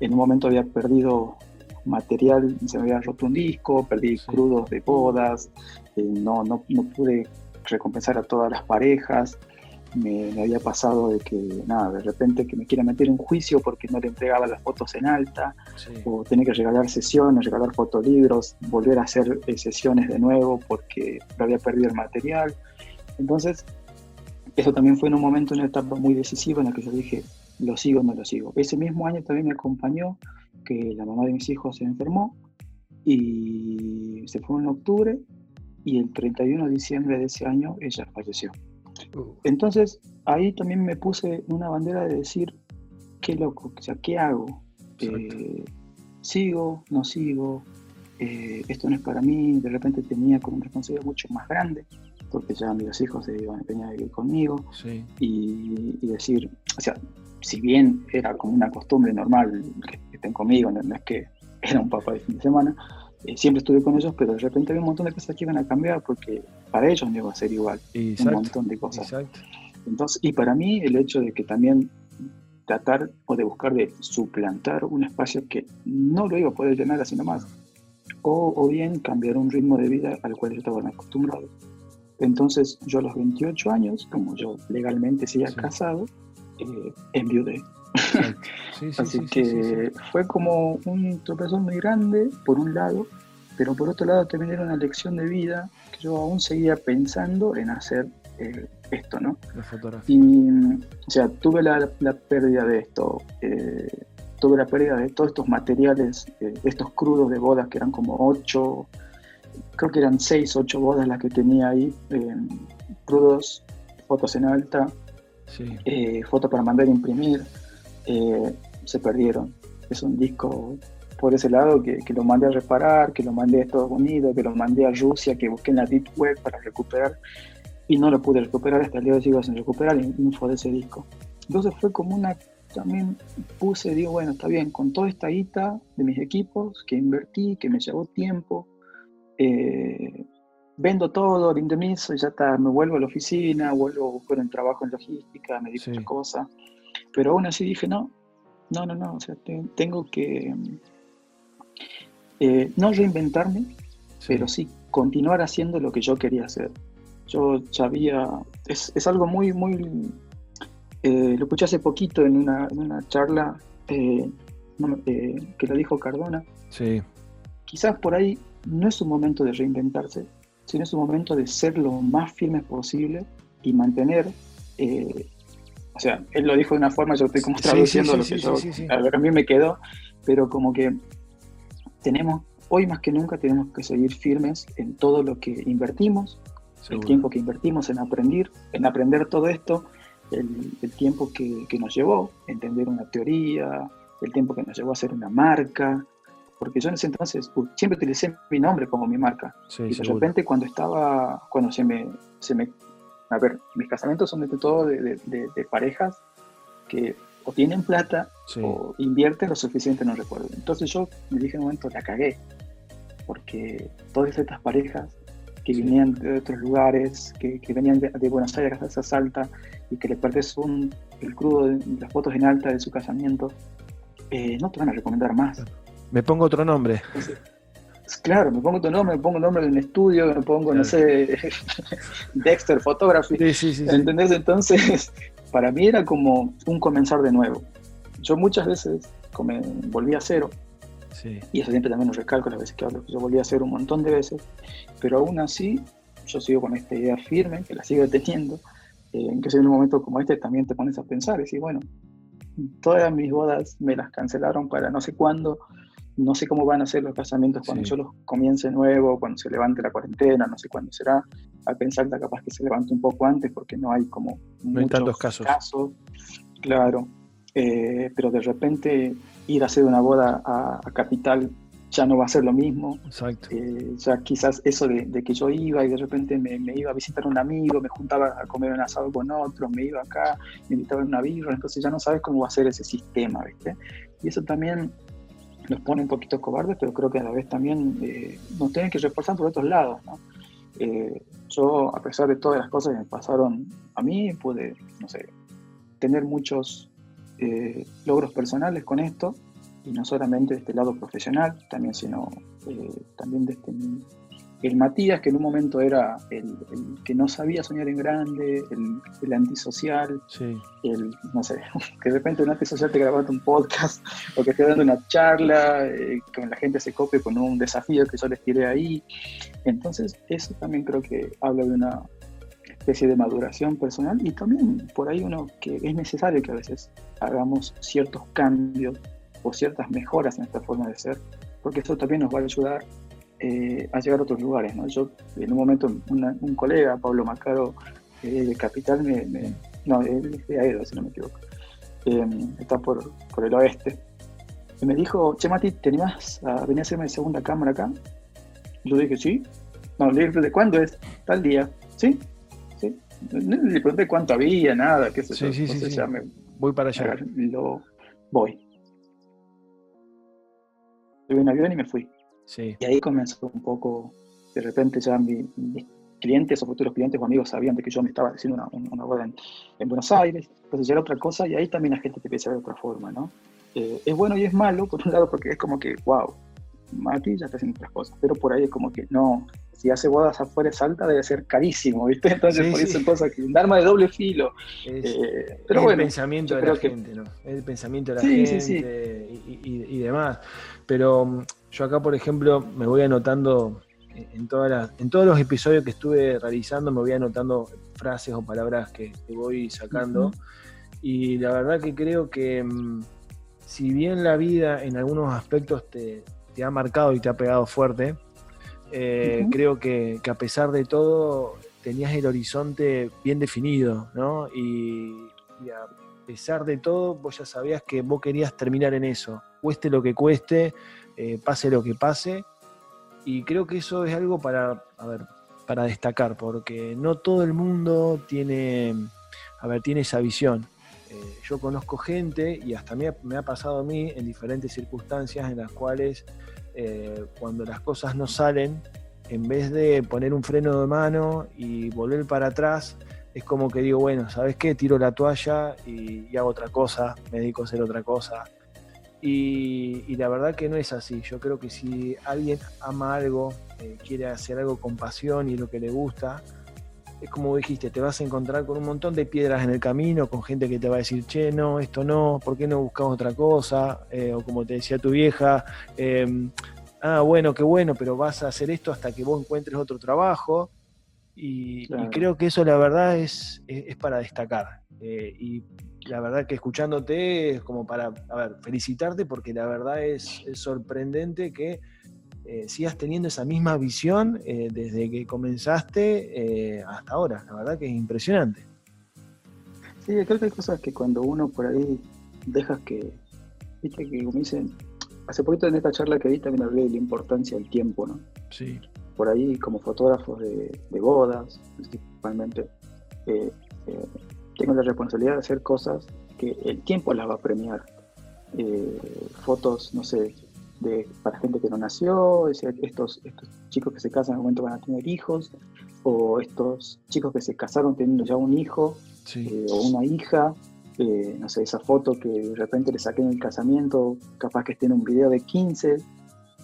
en un momento había perdido material, se me había roto un disco, perdí crudos de bodas, eh, no, no, no, pude recompensar a todas las parejas, me, había pasado de que, nada, de repente que me quiera meter en juicio porque no le entregaba las fotos en alta, o tener que regalar sesiones, regalar fotolibros, volver a hacer eh, sesiones de nuevo porque había perdido el material. Entonces, eso también fue en un momento, una etapa muy decisiva en la que yo dije, lo sigo o no lo sigo. Ese mismo año también me acompañó que la mamá de mis hijos se enfermó y se fue en octubre y el 31 de diciembre de ese año ella falleció. Uh. Entonces ahí también me puse una bandera de decir, qué loco, o sea, ¿qué hago? Eh, ¿Sigo? ¿No sigo? Eh, esto no es para mí, de repente tenía como una responsabilidad mucho más grande, porque ya mis hijos se iban a vivir conmigo, y, decir, o sea, si bien era como una costumbre normal que estén conmigo, no, es que era un papá de fin de semana, siempre estuve con ellos, pero de repente había un montón de cosas que iban a cambiar porque para ellos no iba a ser igual, un montón de cosas. Entonces, y para mí el hecho de que también tratar o de buscar de suplantar un espacio que no lo iba a poder llenar así nomás, o, o bien cambiar un ritmo de vida al cual yo estaba acostumbrado. Entonces yo a los 28 años, como yo legalmente seguía casado, eh, enviudé. Así que fue como un tropezón muy grande, por un lado, pero por otro lado también era una lección de vida que yo aún seguía pensando en hacer eh, esto, ¿no? La fotografía. Y, o sea, tuve la, pérdida de esto, eh, tuve la pérdida de todos estos materiales, eh, estos crudos de bodas que eran como ocho, creo que eran seis, ocho bodas las que tenía ahí, crudos, fotos en alta, fotos para mandar a imprimir. Eh, se perdieron. Es un disco por ese lado que, lo mandé a reparar, que lo mandé a Estados Unidos, que lo mandé a Rusia, que busqué en la Deep Web para recuperar y no lo pude recuperar, hasta el día de hoy sigo sin recuperar info de ese disco. Entonces fue como una, también puse, digo, bueno, está bien, con toda esta guita de mis equipos que invertí, que me llevó tiempo, eh, vendo todo, el indemnizo y ya está, me vuelvo a la oficina, vuelvo a buscar un trabajo en logística, me digo otra cosa. Pero aún así dije, no, no, no, no, o sea, tengo que eh, no reinventarme, pero sí continuar haciendo lo que yo quería hacer. Yo sabía, es, es algo muy, muy, eh, lo escuché hace poquito en una, charla eh, que lo dijo Cardona. Sí. Quizás por ahí no es un momento de reinventarse, sino es un momento de ser lo más firme posible y mantener o sea, él lo dijo de una forma, yo estoy como traduciendo lo, que yo, a a mí me quedó, pero como que tenemos, hoy más que nunca tenemos que seguir firmes en todo lo que invertimos, el tiempo que invertimos en aprender, en aprender todo esto, el, tiempo que, nos llevó entender una teoría, el tiempo que nos llevó a hacer una marca, porque yo en ese entonces siempre utilicé mi nombre como mi marca. y de repente cuando estaba, cuando se me, se me a ver, mis casamientos son de todo de, parejas que o tienen plata o invierten lo suficiente, no recuerdo. Entonces yo me dije en un momento, la cagué, porque todas estas parejas que venían de otros lugares, que, venían de, Buenos Aires a Salta y que le perdés un, el crudo de las fotos en alta de su casamiento, eh, no te van a recomendar más. Me pongo otro nombre. Claro, me pongo tu nombre, me pongo el nombre de un estudio, me pongo, no sé, Dexter Photography. Sí, sí, sí, ¿Entendés? Entonces, para mí era como un comenzar de nuevo. Yo muchas veces volví a cero, y eso siempre también lo recalco las veces que hablo, yo volví a cero un montón de veces, pero aún así yo sigo con esta idea firme, que la sigo teniendo, eh, en que en un momento como este también te pones a pensar y decir, bueno, todas mis bodas me las cancelaron para no sé cuándo, no sé cómo van a ser los casamientos cuando yo los comience nuevo, cuando se levante la cuarentena, no sé cuándo será. Al pensar que capaz que se levante un poco antes porque no hay como no hay tantos casos. Claro, eh, pero de repente ir a hacer una boda a, Capital ya no va a ser lo mismo. Exacto. Eh, ya quizás eso de, que yo iba y de repente me, iba a visitar a un amigo, me juntaba a comer un asado con otro, me iba acá, me invitaba a una birra, entonces ya no sabes cómo va a ser ese sistema, ¿viste? Y eso también nos pone un poquito cobardes, pero creo que a la vez también eh, nos tienen que reforzar por otros lados, ¿no? Eh, yo, a pesar de todas las cosas que me pasaron a mí, pude, no sé, tener muchos eh, logros personales con esto, y no solamente de este lado profesional, también, sino también de este el Matías, que en un momento era el, que no sabía soñar en grande, el, antisocial, el, no sé, que de repente un antisocial te grabando un podcast o que esté dando una charla, eh, que la gente se copie con un desafío que yo les tiré ahí. Entonces, eso también creo que habla de una especie de maduración personal y también por ahí uno que es necesario que a veces hagamos ciertos cambios o ciertas mejoras en esta forma de ser, porque eso también nos va a ayudar eh, a llegar a otros lugares. ¿no? Yo, en un momento, un colega, Pablo Macaro, eh, de Capital, me, no, él es de Aedo, si no me equivoco, em, está por, por, el oeste, y me dijo, Che Mati, ¿te animás a venir a hacerme segunda cámara acá? yo dije, sí. No, le dije, ¿de cuándo es? Tal día. ¿Sí? ¿Sí? Le pregunté cuánto había, nada, qué sé yo. Sí, sí, sí, Voy para allá. Lo, voy. Tuve un avión y me fui. Y ahí comenzó un poco, de repente ya mis clientes o futuros clientes o amigos sabían de que yo me estaba haciendo una, una boda en, Buenos Aires, entonces ya era otra cosa y ahí también la gente te empieza a ver de otra forma, ¿no? Eh, es bueno y es malo, por un lado, porque es como que, wow, Mati ya está haciendo otras cosas, pero por ahí es como que no, si hace bodas afuera es alta debe ser carísimo, ¿viste? Entonces por eso es cosa que un arma de doble filo. Es, eh, pero bueno, el pensamiento de la gente, ¿no? El pensamiento de la gente y, y, demás. Pero yo acá, por ejemplo, me voy anotando en, todas en todos los episodios que estuve realizando, me voy anotando frases o palabras que, voy sacando. Y la verdad que creo que mm, si bien la vida en algunos aspectos te, ha marcado y te ha pegado fuerte, eh, creo que, a pesar de todo tenías el horizonte bien definido, ¿no? Y, y, a pesar de todo, vos ya sabías que vos querías terminar en eso, cueste lo que cueste, eh, pase lo que pase. Y creo que eso es algo para, ver, para destacar, porque no todo el mundo tiene, a ver, tiene esa visión. Eh, yo conozco gente, y hasta me ha, me ha, pasado a mí en diferentes circunstancias en las cuales eh, cuando las cosas no salen, en vez de poner un freno de mano y volver para atrás, es como que digo, bueno, ¿sabes qué? Tiro la toalla y, y hago otra cosa, me dedico a hacer otra cosa. Y, la verdad que no es así. Yo creo que si alguien ama algo, eh, quiere hacer algo con pasión y lo que le gusta, es como dijiste, te vas a encontrar con un montón de piedras en el camino, con gente que te va a decir, che, no, esto no, ¿por qué no buscamos otra cosa? Eh, o como te decía tu vieja, em, ah, bueno, qué bueno, pero vas a hacer esto hasta que vos encuentres otro trabajo. Y, creo que eso la verdad es, es, para destacar. Eh, y la verdad que escuchándote es como para, a ver, felicitarte porque la verdad es, sorprendente que eh, sigas teniendo esa misma visión eh, desde que comenzaste eh, hasta ahora. La verdad que es impresionante. Sí, creo que hay cosas que cuando uno por ahí dejas que, viste que como dicen, hace poquito en esta charla que di también hablé de la importancia del tiempo, ¿no? Sí. Por ahí como fotógrafos de, bodas, principalmente, tengo la responsabilidad de hacer cosas que el tiempo las va a premiar. Eh, fotos, no sé, de, para gente que no nació, estos, estos chicos que se casan en el momento van a tener hijos, o estos chicos que se casaron teniendo ya un hijo eh, o una hija, eh, no sé, esa foto que de repente le saqué en el casamiento, capaz que esté en un video de 15,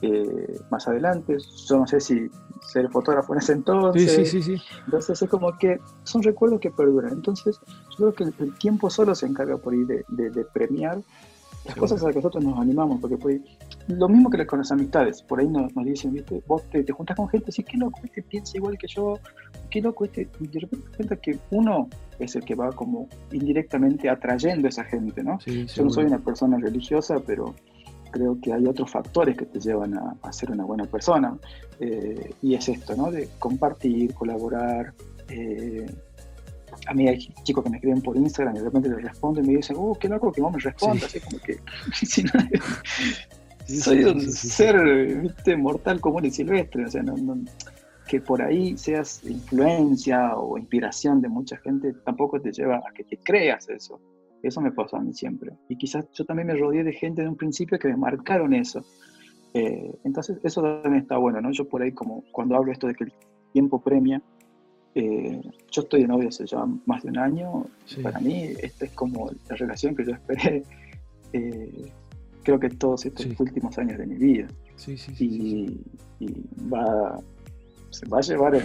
eh, más adelante. Yo no sé si ser fotógrafo en ese entonces. Sí, sí, sí, Entonces es como que son recuerdos que perduran. Entonces yo creo que el, tiempo solo se encarga por ahí de, premiar las cosas a las que nosotros nos animamos, porque por lo mismo que con las amistades, por ahí nos, dicen, ¿viste? vos te, juntas con gente, sí, qué loco, este piensa igual que yo, qué loco, este, y de repente te cuenta que uno es el que va como indirectamente atrayendo a esa gente, ¿no? yo no soy una persona religiosa, pero creo que hay otros factores que te llevan a, ser una buena persona. Eh, y es esto, ¿no? De compartir, colaborar. Eh, a mí hay chicos que me escriben por Instagram y de repente les respondo y me dicen, oh, qué loco que vos me respondas. Así como que, soy un ser ¿viste? mortal común y silvestre. O sea, que por ahí seas influencia o inspiración de mucha gente tampoco te lleva a que te creas eso. Eso me pasó a mí siempre. Y quizás yo también me rodeé de gente de un principio que me marcaron eso. Eh, entonces, eso también está bueno, ¿no? Yo por ahí, como cuando hablo esto de que el tiempo premia, eh, yo estoy de novio hace ya más de un año. Para mí, esta es como la relación que yo esperé, eh, creo que todos estos últimos años de mi vida. Sí, y, y, va, se va a llevar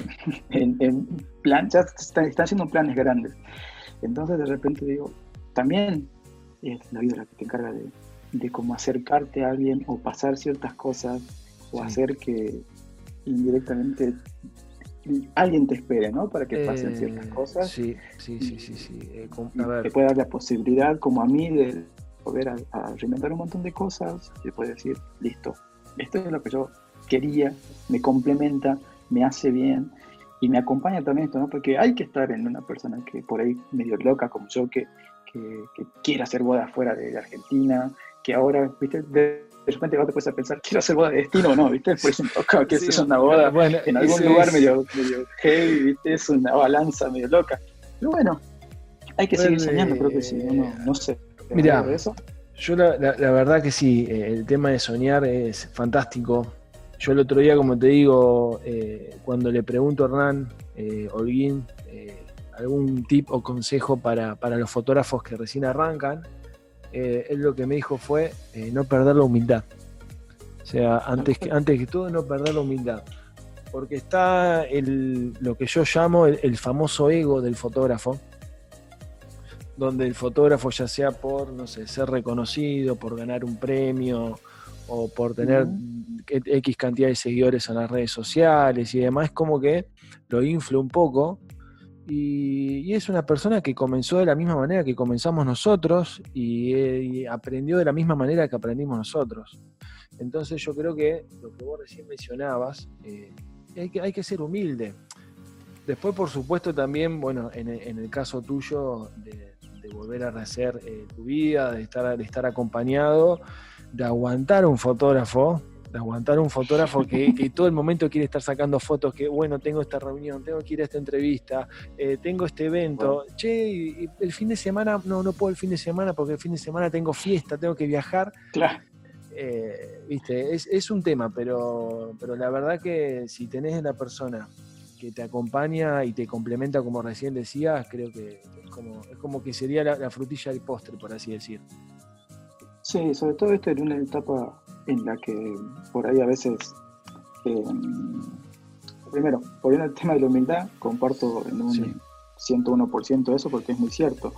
en, en, plan, ya están haciendo planes grandes. Entonces, de repente digo, también es la vida la que te encarga de, de cómo acercarte a alguien o pasar ciertas cosas o hacer que indirectamente alguien te espere, ¿no? Para que pasen ciertas eh, cosas. Sí, sí, sí, sí. sí. Eh, te puede dar la posibilidad, como a mí, de poder a, reinventar un montón de cosas y puede decir, listo, esto es lo que yo quería, me complementa, me hace bien y me acompaña también esto, ¿no? Porque hay que estar en una persona que por ahí medio loca como yo, que, que, que quiera hacer boda fuera de Argentina, que ahora, viste, de, repente vas te a pensar, quiero hacer boda de destino o no, viste, por ejemplo, que es una boda en algún lugar medio, medio heavy, viste, es una balanza medio loca. Pero bueno, hay que seguir soñando, creo que sí, no, no sé. Mira, eso? yo la, la, verdad que sí, eh, el tema de soñar es fantástico. Yo el otro día, como te digo, eh, cuando le pregunto a Hernán eh, Holguín eh, algún tip o consejo para, para los fotógrafos que recién arrancan, eh, él lo que me dijo fue eh, no perder la humildad. O sea, antes que, antes que todo, no perder la humildad. Porque está el, lo que yo llamo el, famoso ego del fotógrafo, donde el fotógrafo, ya sea por, no sé, ser reconocido, por ganar un premio o por tener X cantidad de seguidores en las redes sociales y demás, como que lo infla un poco y, es una persona que comenzó de la misma manera que comenzamos nosotros y, aprendió de la misma manera que aprendimos nosotros. Entonces yo creo que lo que vos recién mencionabas, eh, hay, que, hay que ser humilde. Después, por supuesto, también, bueno, en, el caso tuyo de, volver a rehacer eh, tu vida, de estar, de estar acompañado, de aguantar un fotógrafo, de aguantar un fotógrafo que, todo el momento quiere estar sacando fotos, que bueno, tengo esta reunión, tengo que ir a esta entrevista, eh, tengo este evento, che, el fin de semana, no, no puedo el fin de semana porque el fin de semana tengo fiesta, tengo que viajar. Claro. Eh, viste, es, un tema, pero, pero la verdad que si tenés la persona que te acompaña y te complementa, como recién decías, creo que es como, es como que sería la, la frutilla del postre, por así decir. Sí, sobre todo esto en una etapa en la que por ahí a veces, eh, primero, poniendo el tema de la humildad, comparto en un 101% eso porque es muy cierto.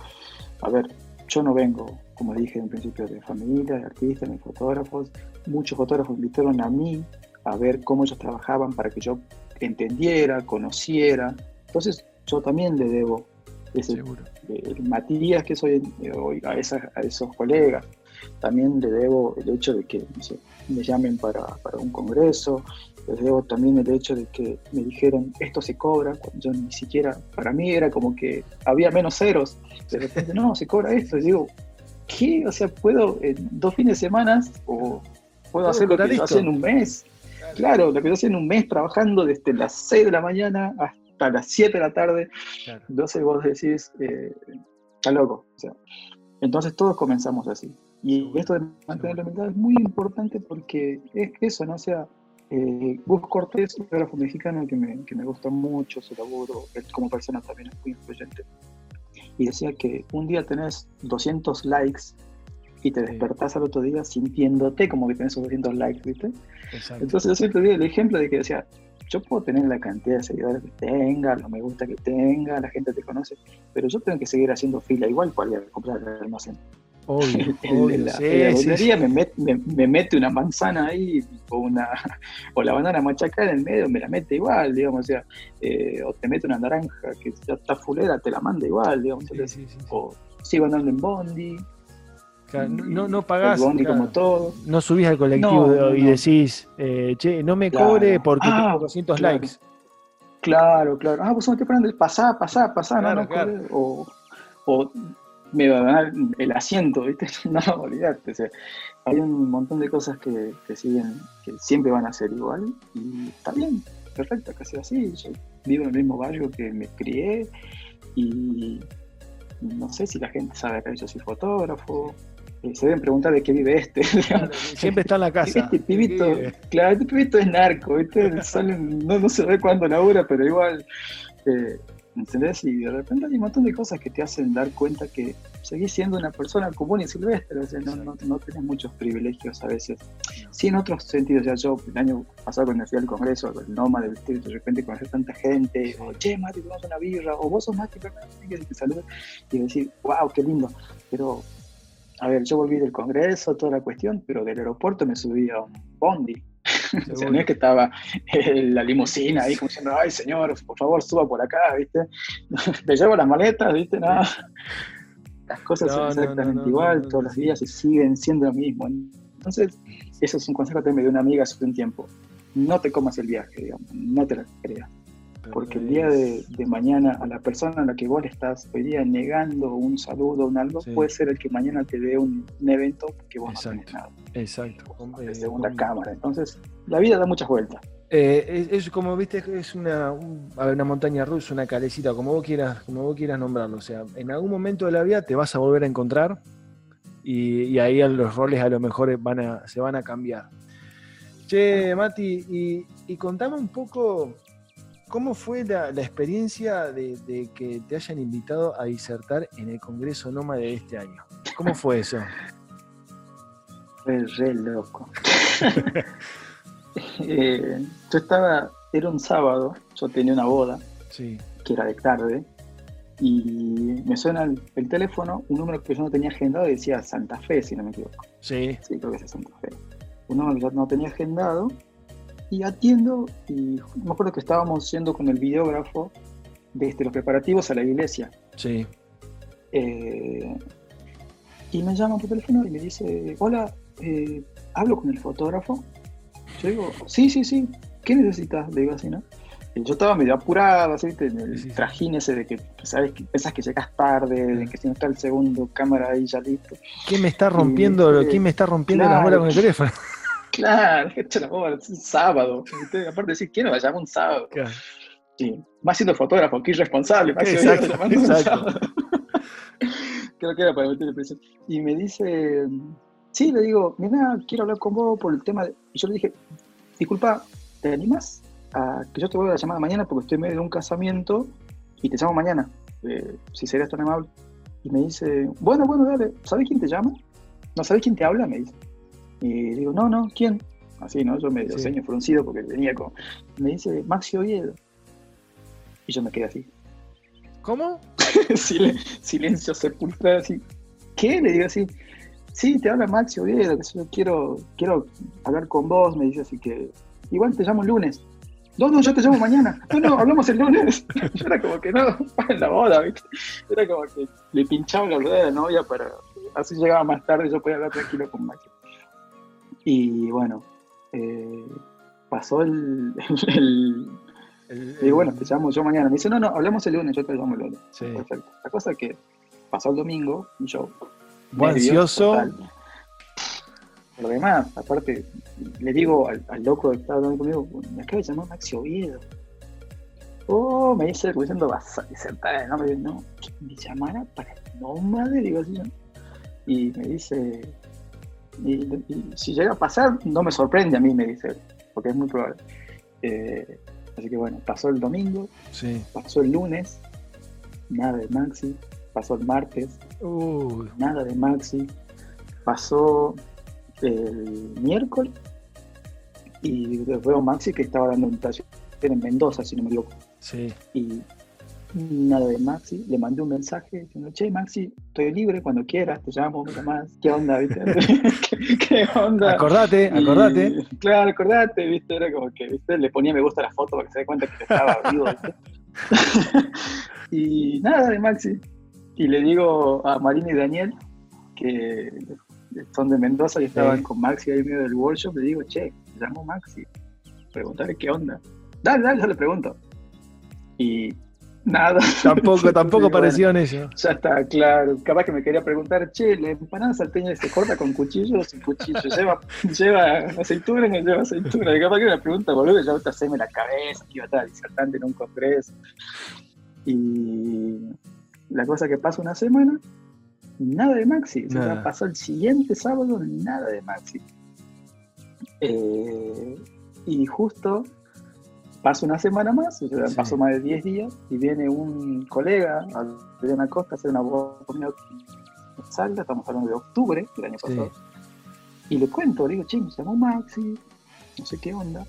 A ver, yo no vengo, como dije en principio, de familia, de artistas, de fotógrafos. Muchos fotógrafos invitaron a mí a ver cómo ellos trabajaban para que yo entendiera, conociera. Entonces, yo también le debo ese, el Matías que soy hoy a, a esos colegas también le debo el hecho de que me llamen para, un congreso, les debo también el hecho de que me dijeron esto se cobra, cuando yo ni siquiera, para mí era como que había menos ceros, de repente no, se cobra esto, y digo, ¿qué? O sea, puedo en dos fines de semana o puedo hacer lo que yo hacía en un mes. Claro. lo que yo hacía en un mes trabajando desde las 6 de la mañana hasta las 7 de la tarde. Entonces vos decís, eh, está loco. O sea, entonces todos comenzamos así. Y esto de mantener la humildad es muy importante porque es eso, ¿no? O sea, eh, Gus Cortés, un fotógrafo mexicano que me, que me gusta mucho su laburo, él como persona también es muy influyente, y decía que un día tenés 200 likes y te despertás al otro día sintiéndote como que tenés esos 200 likes, ¿viste? Entonces yo siempre di el ejemplo de que decía, yo puedo tener la cantidad de seguidores que tenga, lo me gusta que tenga, la gente te conoce, pero yo tengo que seguir haciendo fila igual para ir a comprar el almacén. Obvio, la, Me, mete una manzana ahí o, una, o la banana machacada en el medio, me la mete igual, digamos, o sea, eh, o te mete una naranja que ya está fulera, te la manda igual, digamos, o sigo andando en bondi. no, no pagás. como todo. No subís al colectivo y decís, eh, che, no me cobre porque ah, tengo 200 likes. Claro, claro. Ah, vos no te ponen pasá, pasá, pasá, no, no, o, o me va a dar el asiento, ¿viste? No, olvidate. O sea, hay un montón de cosas que, que, siguen, que siempre van a ser igual y está bien, perfecto, que sea así. Yo vivo en el mismo barrio que me crié y no sé si la gente sabe que yo soy fotógrafo. Eh, se deben preguntar de qué vive este. siempre está en la casa. Este pibito, claro, este pibito es narco, ¿viste? no, no se ve cuándo labura, pero igual eh, ¿Entendés? Y de repente hay un montón de cosas que te hacen dar cuenta que seguís siendo una persona común y silvestre, o sea, no, no, no tenés muchos privilegios a veces. Sí, en otros sentidos, ya yo el año pasado cuando fui al congreso, el Noma, de, de repente conocer tanta gente, o che, Mati, tomamos una birra, o vos sos Mati, que te saluda, y decir, wow, qué lindo. Pero, a ver, yo volví del congreso, toda la cuestión, pero del aeropuerto me subí a un bondi o sea, no es que estaba la limusina ahí como diciendo, ay señor, por favor suba por acá, ¿viste? Te llevo las maletas, ¿viste? No. Las cosas son exactamente igual, todos los días y siguen siendo lo mismo. Entonces, eso es un consejo que me dio una amiga hace un tiempo. No te comas el viaje, digamos, no te la creas. Porque el día de, mañana a la persona a la que vos le estás hoy día negando un saludo, un algo, puede ser el que mañana te dé un, evento que vos no tenés nada. Exacto. De segunda cámara. Entonces, la vida da muchas vueltas. Eh, es, como viste, es una, una montaña rusa, una calecita, como vos quieras, como vos quieras nombrarlo. O sea, en algún momento de la vida te vas a volver a encontrar y, ahí los roles a lo mejor van a, se van a cambiar. Che, Mati, y, y contame un poco ¿Cómo fue la, experiencia de, que te hayan invitado a disertar en el Congreso Noma de este año? ¿Cómo fue eso? Fue re loco. Eh, yo estaba, era un sábado, yo tenía una boda, que era de tarde, y me suena el, teléfono, un número que yo no tenía agendado y decía Santa Fe, si no me equivoco. Sí. Sí, creo que es Santa Fe. Un número que yo no tenía agendado y atiendo y me acuerdo que estábamos yendo con el videógrafo desde los preparativos a la iglesia. Sí. Eh, y me llama por teléfono y me dice, hola, eh, ¿hablo con el fotógrafo? Yo digo, sí, sí, sí, ¿qué necesitas? Le digo así, ¿no? yo estaba medio apurado, así, en el trajín ese de que, ¿sabes? Que pensás que llegas tarde, de que si no está el segundo cámara ahí ya listo. ¿Quién me está rompiendo, ¿quién me está rompiendo la bola con el teléfono? Claro, hecho la bola, es un sábado. Aparte de decir, ¿quién va a llamar un sábado? Claro. Sí. Más siendo fotógrafo, que irresponsable. Más exacto, exacto. Creo que era para meterle presión. Y me dice, sí, le digo, mira, quiero hablar con vos por el tema de... Y yo le dije, disculpa, ¿te animas a que yo te vuelva a llamar mañana porque estoy en medio de un casamiento y te llamo mañana? Eh, si serías tan amable. Y me dice, bueno, bueno, dale, ¿sabes quién te llama? ¿No sabes quién te habla? Me dice. Y digo, no, no, ¿quién? Así, ¿no? Yo me sí. fruncido porque venía con. Me dice, Maxi Oviedo. Y yo me quedé así. ¿Cómo? silencio sepulcral, así. ¿Qué? Le digo así. Sí, te habla Maxi Oviedo, que yo quiero, quiero hablar con vos, me dice así que. Igual te llamo el lunes. No, no, yo te llamo mañana. No, no, hablamos el lunes. Yo era como que no, para la boda, ¿viste? Era como que le pinchaba la rueda de la novia para. Así llegaba más tarde y yo podía hablar tranquilo con Maxi. Y bueno, eh, pasó el, Y bueno, te llamo yo mañana. Me dice, no, no, hablamos el lunes, yo te llamo el lunes. Perfecto. La cosa es que pasó el domingo y yo. ansioso. Por lo demás, aparte, le digo al, loco que estaba hablando conmigo, me acaba de llamar Maxi Oviedo. Oh, me dice, diciendo, vas a disertar, no, me dice, no, me llamara para no madre, digo así, Y me dice, y, si llega a pasar, no me sorprende a mí, me dice porque es muy probable. Eh, así que bueno, pasó el domingo, pasó el lunes, nada de Maxi, pasó el martes, nada de Maxi, pasó el miércoles y veo Maxi que estaba dando un taller en Mendoza, si no me equivoco. Sí. Y nada de Maxi, le mandé un mensaje diciendo, che, Maxi, estoy libre cuando quieras, te llamo, me más, ¿qué onda, viste? ¿Qué, onda? Acordate, acordate. claro, acordate, viste, era como que, viste, le ponía me gusta a la foto para que se dé cuenta que estaba vivo, viste. y nada de Maxi. Y le digo a Marina y Daniel que son de Mendoza y estaban con Maxi ahí en medio del workshop, le digo, che, me llamo Maxi, preguntarle qué onda. Dale, dale, yo le pregunto. Y nada. Tampoco, tampoco pareció en eso. Ya está, claro. Capaz que me quería preguntar, che, ¿la empanada salteña se corta con cuchillo o sin cuchillo? ¿Lleva, lleva aceituna o no lleva aceituna? Y capaz que me pregunta, boludo, ya te me la cabeza, que iba a estar disertante en un congreso. Y la cosa que pasa una semana, nada de Maxi. O sea, pasó el siguiente sábado, nada de Maxi. Eh, y justo pasa una semana más, o sea, pasó más de 10 días, y viene un colega, Adriana Costa, a hacer una voz conmigo en Salta, estamos hablando de octubre del año pasado, y le cuento, le digo, che, me llamó Maxi, no sé qué onda.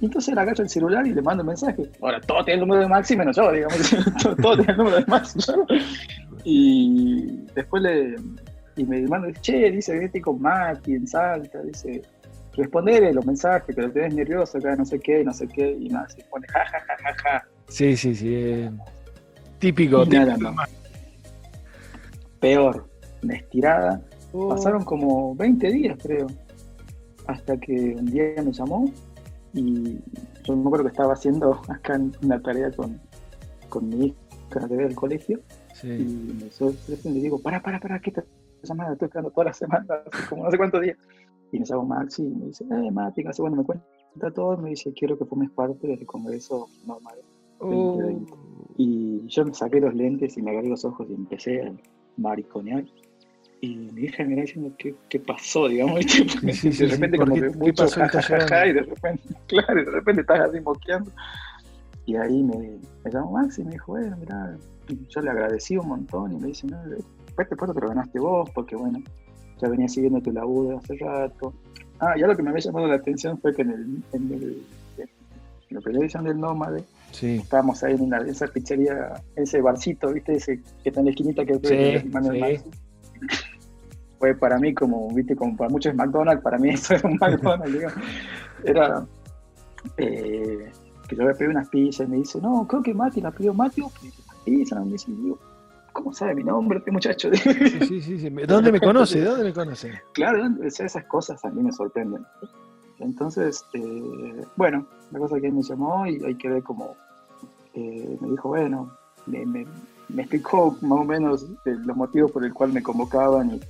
Y entonces le agacho el celular y le mando un mensaje. Ahora, todo tiene el número de Maxi menos yo, digamos. todo, tiene el número de Maxi. Y después le. Y me manda, che, dice estoy con Maxi en Salta, dice, responder los mensajes, que lo tenés nervioso acá, no sé qué, no sé qué, y nada, se pone ja, ja, ja, ja, ja. Sí, sí, sí. Eh, típico, típico. Peor, una estirada. Oh. Pasaron como 20 días, creo, hasta que un día me llamó y yo me acuerdo que estaba haciendo acá una tarea con, con mi hija del colegio. Sí. Y me sorprende y le digo, para, para, para, ¿qué te llamada? Estoy esperando toda la semana, como no sé cuántos días. Y me llamo Maxi y me dice, eh, Mati, hace bueno, me cuenta todo, me dice, quiero que formes parte del Congreso Normal 2020. Y yo me saqué los lentes y me agarré los ojos y empecé a mariconear. Y mi hija me diciendo, ¿qué, qué pasó? Digamos, Sí, de repente como que mucho jajaja y de repente, claro, de repente estás así moqueando. Y ahí me, me llamó Maxi y me dijo, bueno, mira, yo le agradecí un montón y me dice, no, puesto te lo ganaste vos, porque bueno, ya venía siguiendo tu laburo hace rato. Ah, ya lo que me había llamado la atención fue que en, el, en, el, en la primera edición del Nómade, sí. estábamos ahí en una, esa pizzería, ese barcito, ¿viste? Ese que está en la esquinita que sí, sí. Fue para mí como, ¿viste? Como para muchos McDonald's, para mí eso era un McDonald's, digo. Era eh, que yo había pedido unas pizzas y me dice, no, creo que Mati la pidió Mati, pizza, me dice, digo, ¿cómo sabe mi nombre este muchacho? Sí, sí, sí. ¿Dónde me conoce? ¿Dónde me conoce? Claro, esas cosas a mí me sorprenden. Entonces, eh, bueno, la cosa que me llamó y hay que ver cómo eh, me dijo, bueno, me, explicó más o menos eh, los motivos por el cual me convocaban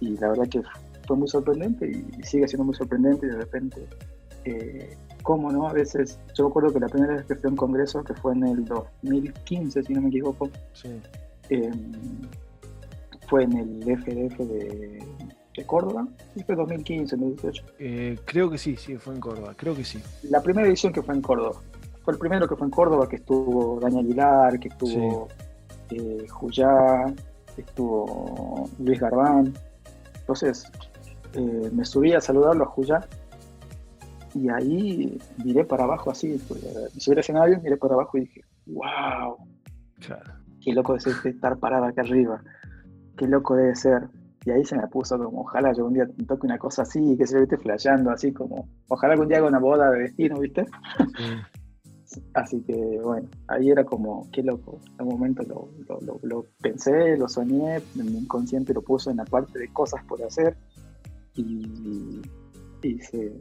y, la verdad que fue muy sorprendente y, sigue siendo muy sorprendente y de repente, cómo no, a veces, yo recuerdo que la primera vez que fui a un congreso, que fue en el 2015, si no me equivoco, sí. Em, fue en el FDF de, Córdoba, fue 2015, 2018. Eh, creo que sí, sí, fue en Córdoba, creo que sí. La primera edición que fue en Córdoba. Fue el primero que fue en Córdoba, que estuvo Daniel Aguilar, que estuvo eh, Juyá, estuvo Luis Garbán. Entonces, eh, me subí a saludarlo a Juyá y ahí miré para abajo así, pues, me subí al escenario, miré para abajo y dije, wow. Claro qué loco es estar parado acá arriba, qué loco debe ser. Y ahí se me puso como, ojalá yo un día toque una cosa así, que se viste flasheando, así como, ojalá algún día haga una boda de destino, ¿viste? Así que bueno, ahí era como, qué loco. En un momento lo, lo, pensé, lo soñé, mi inconsciente lo puso en la parte de cosas por hacer y, y se.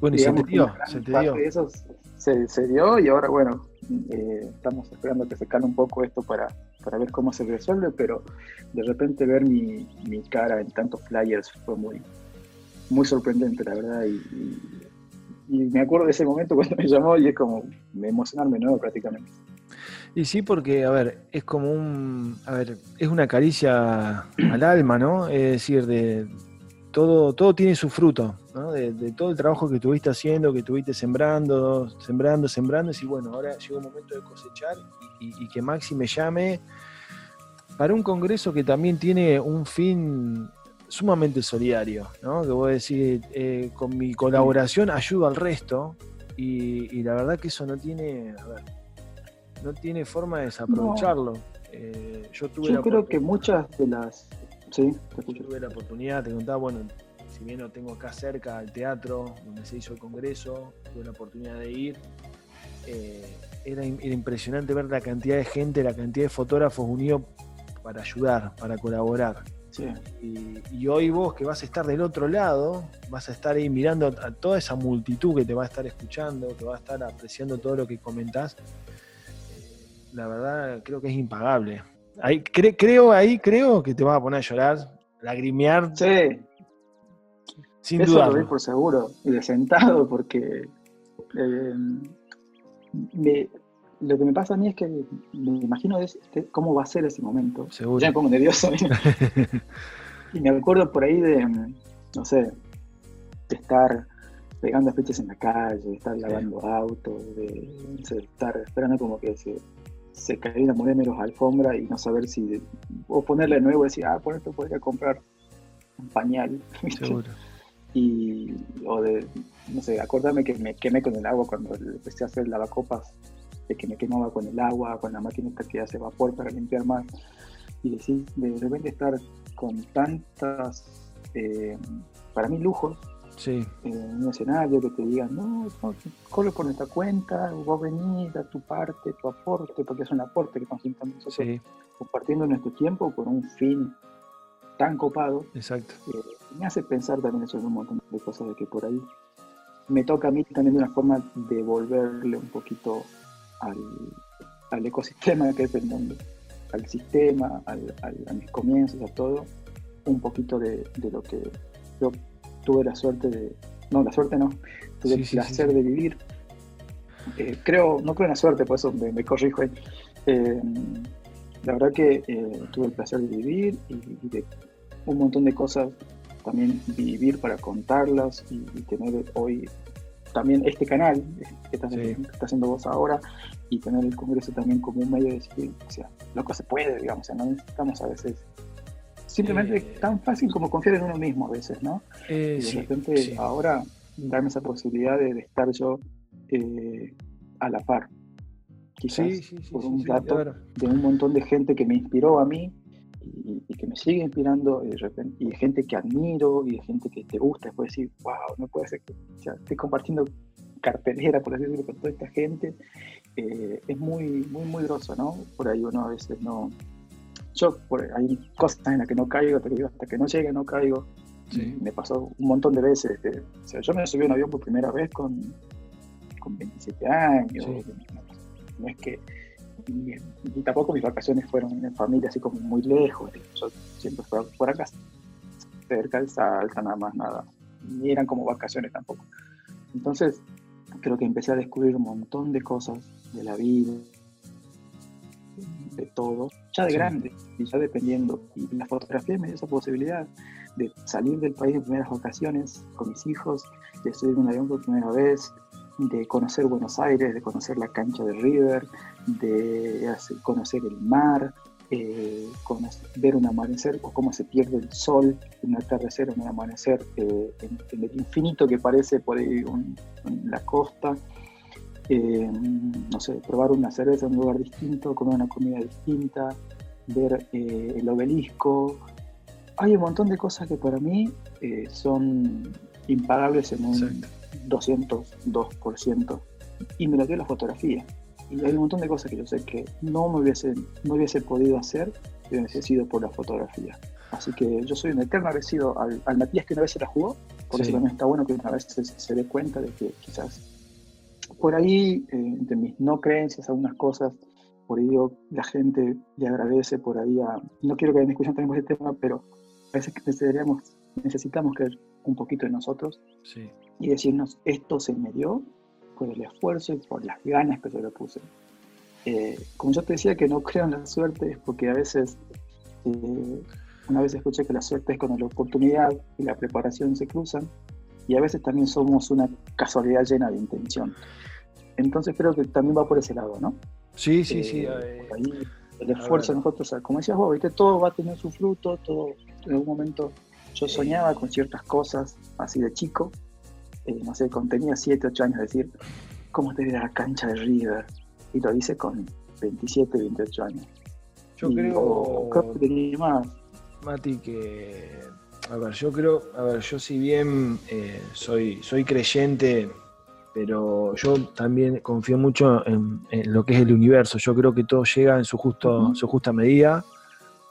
Bueno, y se te dio, se te dio. eso se, se, dio y ahora, bueno, eh, estamos esperando que se calme un poco esto para, para ver cómo se resuelve, pero de repente ver mi, mi cara en tantos flyers fue muy, muy sorprendente, la verdad. Y, y, me acuerdo de ese momento cuando me llamó y es como me emocionarme nuevo prácticamente. Y sí, porque, a ver, es como un. A ver, es una caricia al alma, ¿no? Es decir, de, todo, todo tiene su fruto, ¿no? de, todo el trabajo que estuviste haciendo, que estuviste sembrando, sembrando, sembrando, y bueno, ahora llegó el momento de cosechar y, que Maxi me llame para un congreso que también tiene un fin sumamente solidario, ¿no? que voy a decir, eh, con mi colaboración ayudo al resto, y, la verdad que eso no tiene, a ver, no tiene forma de desaprovecharlo. Eh, yo tuve yo creo que muchas de las Sí, tuve la oportunidad, te contaba, bueno, si bien no tengo acá cerca el teatro donde se hizo el congreso, tuve la oportunidad de ir. Eh, era, impresionante ver la cantidad de gente, la cantidad de fotógrafos unidos para ayudar, para colaborar. Y, hoy vos que vas a estar del otro lado, vas a estar ahí mirando a toda esa multitud que te va a estar escuchando, que va a estar apreciando todo lo que comentás. La verdad creo que es impagable. Ahí, creo ahí, creo que te vas a poner a llorar, lagrimear. Sí. Sin duda. Lo por seguro. Y de sentado, porque eh, lo que me pasa a mí es que me imagino cómo va a ser ese momento. Seguro. Ya me pongo nervioso. y me acuerdo por ahí de, no sé, de estar pegando fechas en la calle, de estar lavando autos, de, estar esperando como que se, se caiga una los alfombra y no saber si. o ponerle de nuevo y decir, ah, por esto podría comprar un pañal. Seguro. Y, o de, no sé, acordarme que me quemé con el agua cuando empecé a hacer lavacopas de que me quemaba con el agua, con la máquina que hace vapor para limpiar más. Y decir, de repente estar con tantas, eh, para mí, lujos, sí. en un escenario que te digan, no, no corre por nuestra cuenta, vos venís, a tu parte, tu aporte, porque es un aporte que estamos nosotros compartiendo nuestro tiempo por un fin tan copado. Exacto. Eh, me hace pensar también eso en un montón de cosas de que por ahí me toca a mí también de una forma de volverle un poquito al, ecosistema que es el mundo, al sistema, al, a mis comienzos, a todo, un poquito de, lo que yo tuve la suerte de, no, la suerte no, tuve el placer de vivir. Eh, creo, no creo en la suerte, por eso me, corrijo eh, la verdad que eh, tuve el placer de vivir y, de un montón de cosas también vivir para contarlas y tener hoy también este canal que estás, haciendo vos ahora y tener el Congreso también como un medio de decir, o sea, loco se puede, digamos, o sea, no necesitamos a veces simplemente es tan fácil como confiar en uno mismo a veces, ¿no? Eh, y de repente ahora darme esa posibilidad de, estar yo eh, a la par, quizás por un rato de un montón de gente que me inspiró a mí y, que me sigue inspirando y de, repente, y de gente que admiro y de gente que te gusta, después decir, wow, no puede ser que estoy compartiendo cartelera, por así decirlo, con toda esta gente, eh, es muy, muy, muy groso, ¿no? Por ahí uno a veces no... Yo, por, hay cosas en las que no caigo, te digo, hasta que no llegue no caigo. Me pasó un montón de veces. o sea, yo me subí a un avión por primera vez con, con 27 años. No es que y, tampoco mis vacaciones fueron en familia así como muy lejos. Yo siempre fui por acá, cerca del Salta, nada más, nada. Ni eran como vacaciones tampoco. Entonces, creo que empecé a descubrir un montón de cosas de la vida, de todo, ya de grande, y ya dependiendo. Y la fotografía me dio esa posibilidad de salir del país en primeras vacaciones con mis hijos, de subir en un avión por primera vez, de conocer Buenos Aires, de conocer la cancha de River, de conocer el mar, eh, ver un amanecer o cómo se pierde el sol, un atardecer, un amanecer eh, en, el infinito que parece por ahí en la costa. Eh, no sé, probar una cerveza en un lugar distinto, comer una comida distinta, ver el obelisco. Hay un montón de cosas que para mí son impagables en un, 202%. Y me lo dio la fotografía. Y hay un montón de cosas que yo sé que no me hubiese, no hubiese podido hacer si hubiese sido por la fotografía. Así que yo soy un eterno agradecido al, al Matías que una vez se la jugó, por eso también está bueno que una vez se, dé cuenta de que quizás por ahí, eh, de mis no creencias, algunas cosas, por ahí la gente le agradece por ahí a... No quiero que me escuchen también este tema, pero a veces necesitamos, necesitamos creer un poquito en nosotros sí y decirnos esto se me dio por el esfuerzo y por las ganas que yo le puse. Eh, como yo te decía que no creo en la suerte es porque a veces, eh, una vez escuché que la suerte es cuando la oportunidad y la preparación se cruzan y a veces también somos una casualidad llena de intención. Entonces creo que también va por ese lado, ¿no? Sí, sí, sí. Eh, el esfuerzo de nosotros, como decías vos, ¿viste? todo va a tener su fruto, todo en algún momento yo soñaba con ciertas cosas así de chico eh, no sé, con tenía 7, 8 años, decir, ¿cómo te la cancha de River? Y lo hice con 27, 28 años. Yo creo, creo que tenía más. Mati, que, a ver, yo creo, a ver, yo si bien eh, soy, soy creyente, pero yo también confío mucho en, lo que es el universo. Yo creo que todo llega en su, justo, su justa medida,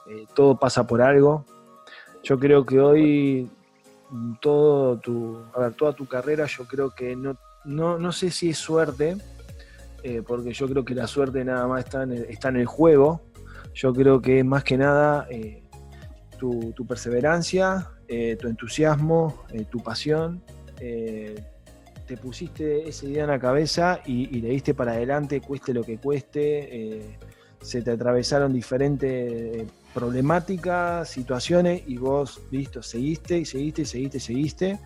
eh, todo pasa por algo. Yo creo que hoy todo tu, a ver, toda tu carrera, yo creo que no, no, no sé si es suerte, eh, porque yo creo que la suerte nada más está en el, está en el juego. Yo creo que más que nada eh, tu, perseverancia, eh, tu entusiasmo, tu pasión. te pusiste esa idea en la cabeza y, le diste para adelante, cueste lo que cueste. se te atravesaron diferentes problemáticas, situaciones y vos, listo, seguiste y seguiste y seguiste y seguiste.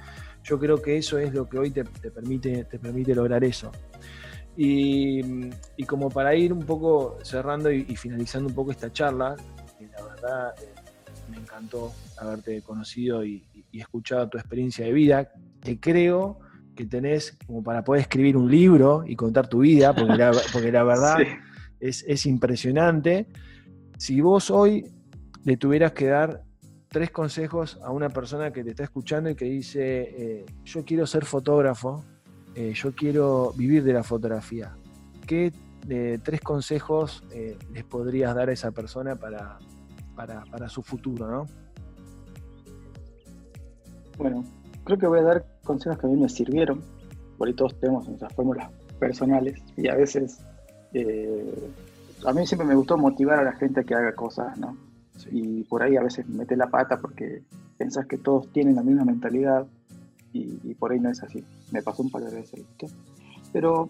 Yo creo que eso es lo que hoy te, permite, te permite lograr eso. Y, como para ir un poco cerrando y, finalizando un poco esta charla, la verdad eh, encantó haberte conocido y, escuchado tu experiencia de vida, que creo que tenés como para poder escribir un libro y contar tu vida, porque la, porque la verdad es, es impresionante. Si vos hoy le tuvieras que dar tres consejos a una persona que te está escuchando y que dice, eh, yo quiero ser fotógrafo, eh, yo quiero vivir de la fotografía, ¿qué eh, tres consejos les podrías dar a esa persona para, para, su futuro? ¿no? Bueno, creo que voy a dar consejos que a mí me sirvieron, por todos tenemos nuestras fórmulas personales y a veces a mí siempre me gustó motivar a la gente a que haga cosas, ¿no? Y por ahí a veces mete la pata porque pensás que todos tienen la misma mentalidad y, por ahí no es así. Me pasó un par de veces. Pero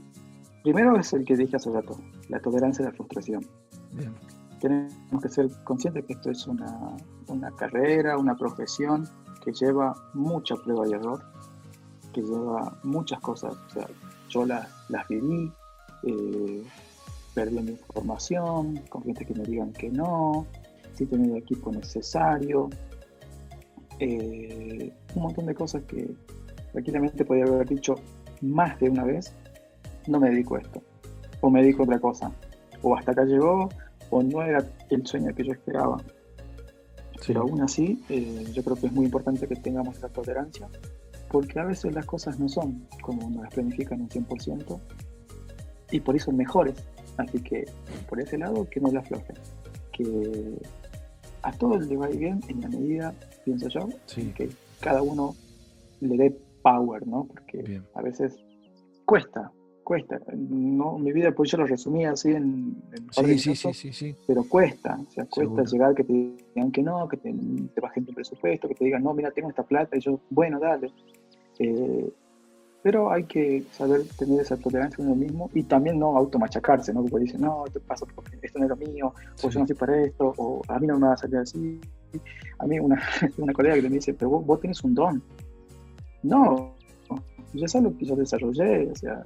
primero es el que dije hace rato, la tolerancia a la frustración. Tenemos que ser conscientes que esto es una, una carrera, una profesión que lleva mucha prueba y error, que lleva muchas cosas. O sea, yo las, las viví, eh, perdiendo información, con gente que me digan que no, si tener el equipo necesario, eh, un montón de cosas que tranquilamente podría haber dicho más de una vez, no me dedico a esto, o me dedico a otra cosa, o hasta acá llegó, o no era el sueño que yo esperaba. Pero aún así, eh, yo creo que es muy importante que tengamos esa tolerancia, porque a veces las cosas no son como nos las planifican un 100%, y por eso son mejores. Así que por ese lado, que no la aflojen. Que a todos le va bien en la medida, pienso yo, que cada uno le dé power, ¿no? Porque a veces cuesta, cuesta. No, mi vida, pues yo lo resumí así en, sí, sí, sí, sí, pero cuesta, o sea, cuesta llegar que te digan que no, que te, te bajen tu presupuesto, que te digan, no, mira, tengo esta plata, y yo, bueno, dale. Eh, pero hay que saber tener esa tolerancia uno mismo y también no automachacarse, ¿no? Porque dicen, no, te pasa porque esto no es lo mío, o yo no soy para esto, o a mí no me va a salir así. A mí una, una colega que me dice, pero vos, vos tienes un don. No, yo sé lo que yo desarrollé, o sea,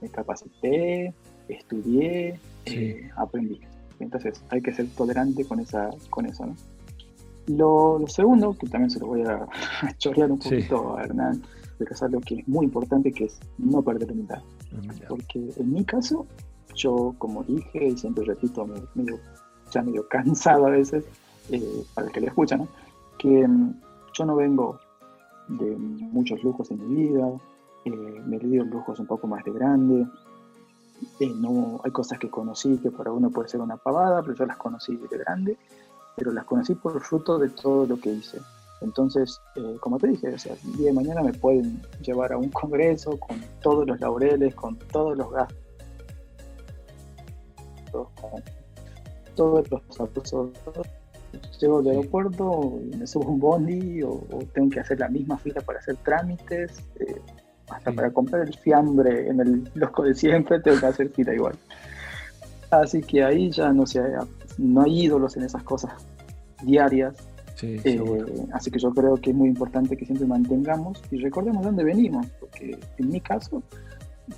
me capacité, estudié, eh, aprendí. Entonces hay que ser tolerante con, esa, con eso, ¿no? Lo, segundo, que también se lo voy a, chorear un poquito a Hernán, es algo que es muy importante, que es no perder humildad. Ah, Porque en mi caso, yo como dije, y siempre repito, medio, ya medio cansado a veces, eh, para el que le escucha, ¿no? que mm, yo no vengo de muchos lujos en mi vida, eh, me dio lujos un poco más de grande, eh, no, hay cosas que conocí que para uno puede ser una pavada, pero yo las conocí de grande, pero las conocí por fruto de todo lo que hice. Entonces, eh, como te dije, o sea, el día de mañana me pueden llevar a un congreso con todos los laureles, con todos los gastos, con todos los abusos. Llego al aeropuerto me subo un bondi o, tengo que hacer la misma fila para hacer trámites, eh, hasta para comprar el fiambre en el losco de siempre tengo que hacer fila igual. Así que ahí ya no, sé, no hay ídolos en esas cosas diarias eh, así que yo creo que es muy importante que siempre mantengamos y recordemos dónde venimos, porque en mi caso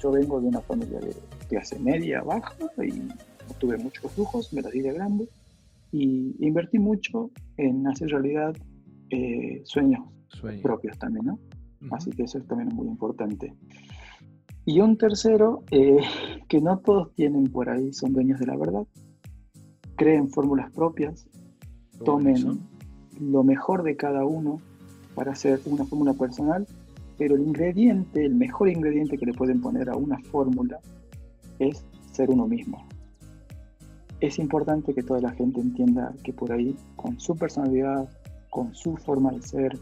yo vengo de una familia de clase media, baja y tuve muchos lujos, me la di de grande y invertí mucho en hacer realidad eh, sueños propios también, ¿no? Así que eso también es muy importante. Y un tercero, eh, que no todos tienen por ahí, son dueños de la verdad, creen fórmulas propias, tomen lo mejor de cada uno para hacer una fórmula personal, pero el ingrediente, el mejor ingrediente que le pueden poner a una fórmula es ser uno mismo. Es importante que toda la gente entienda que por ahí, con su personalidad, con su forma de ser,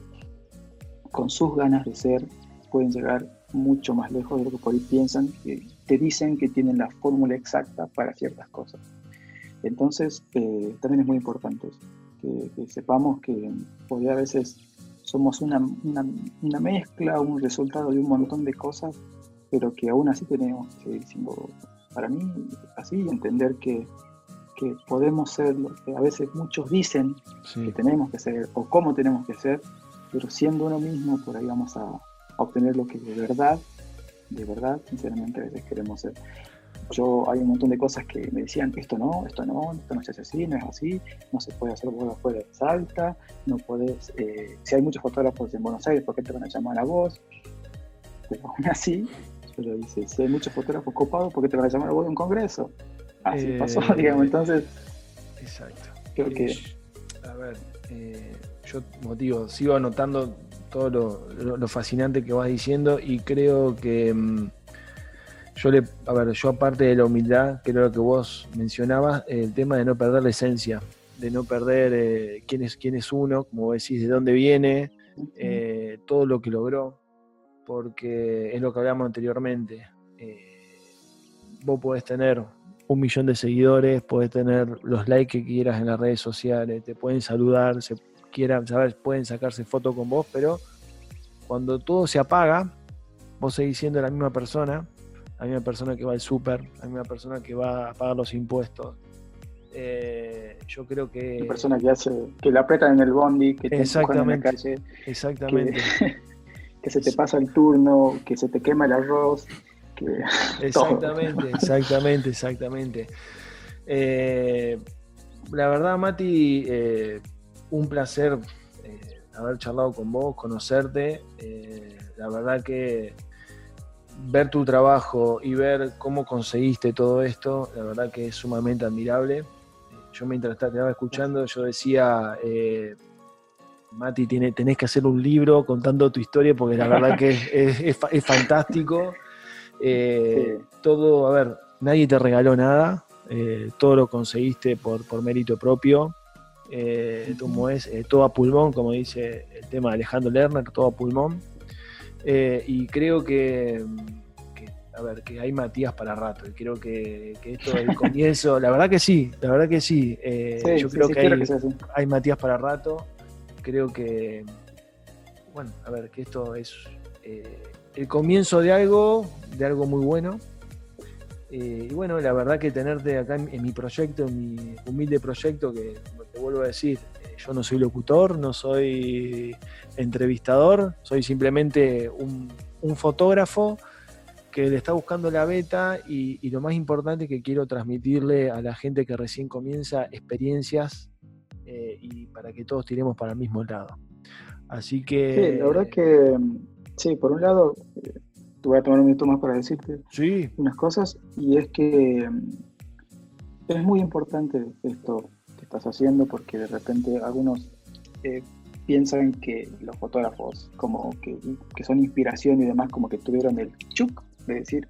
con sus ganas de ser, pueden llegar mucho más lejos de lo que por ahí piensan, que te dicen que tienen la fórmula exacta para ciertas cosas. Entonces, eh, también es muy importante que, sepamos que hoy a veces somos una, una, mezcla, un resultado de un montón de cosas, pero que aún así tenemos que seguir siendo, para mí, así, entender que, que podemos ser lo que a veces muchos dicen que tenemos que ser o cómo tenemos que ser, pero siendo uno mismo, por ahí vamos a, obtener lo que de verdad, de verdad, sinceramente a veces queremos ser. Yo hay un montón de cosas que me decían, esto no, esto no, esto no se hace así, no es así, no se puede hacer boda fuera de Salta, no puedes, eh, si hay muchos fotógrafos en Buenos Aires, ¿por qué te van a llamar a vos? Pero aún así, yo le dice, si hay muchos fotógrafos copados, ¿por qué te van a llamar a vos en un congreso? Así eh, pasó, digamos, entonces... Exacto. Creo que... A ver, eh, yo, motivo, sigo anotando todo lo, fascinante que vas diciendo y creo que mm, yo le, a ver, yo aparte de la humildad, creo lo que vos mencionabas, el tema de no perder la esencia, de no perder eh, quién, es, quién es uno, como decís, de dónde viene, eh, todo lo que logró, porque es lo que hablamos anteriormente. Eh, vos podés tener un millón de seguidores, podés tener los likes que quieras en las redes sociales, te pueden saludar, se quieran saber, pueden sacarse fotos con vos, pero cuando todo se apaga, vos seguís siendo la misma persona, la misma persona que va al súper, la misma persona que va a pagar los impuestos. Eh, yo creo que. La persona que hace, que la apretan en el bondi, que te exactamente, en la calle. Exactamente. Que, se te pasa el turno, que se te quema el arroz. exactamente, exactamente, exactamente. Eh, la verdad, Mati, eh, un placer eh, haber charlado con vos, conocerte. Eh, la verdad que ver tu trabajo y ver cómo conseguiste todo esto, la verdad que es sumamente admirable. Yo mientras te estaba escuchando, yo decía, eh, Mati, tiene, tenés que hacer un libro contando tu historia porque la verdad que es, fantástico. Todo, a ver, nadie te regaló nada, todo lo conseguiste por, por mérito propio eh, como es eh, todo a pulmón, como dice el tema de Alejandro Lerner, todo a pulmón. Eh, y creo que, a ver, que hay Matías para rato. Y creo que, esto es el comienzo, la verdad que sí, la verdad que sí. yo creo que, hay, hay, Matías para rato. Creo que, bueno, a ver, que esto es el comienzo de algo, de algo muy bueno. Y bueno, la verdad que tenerte acá en, mi proyecto, en mi humilde proyecto, que te vuelvo a decir, eh, yo no soy locutor, no soy entrevistador, soy simplemente un, fotógrafo que le está buscando la beta y, lo más importante que quiero transmitirle a la gente que recién comienza experiencias eh, y para que todos tiremos para el mismo lado. Así que... Sí, la verdad que, sí, por un lado, eh, te voy a tomar un minuto más para decirte unas cosas y es que mm, es muy importante esto estás haciendo, porque de repente algunos eh, piensan que los fotógrafos como que, son inspiración y demás, como que tuvieron el chuk de decir,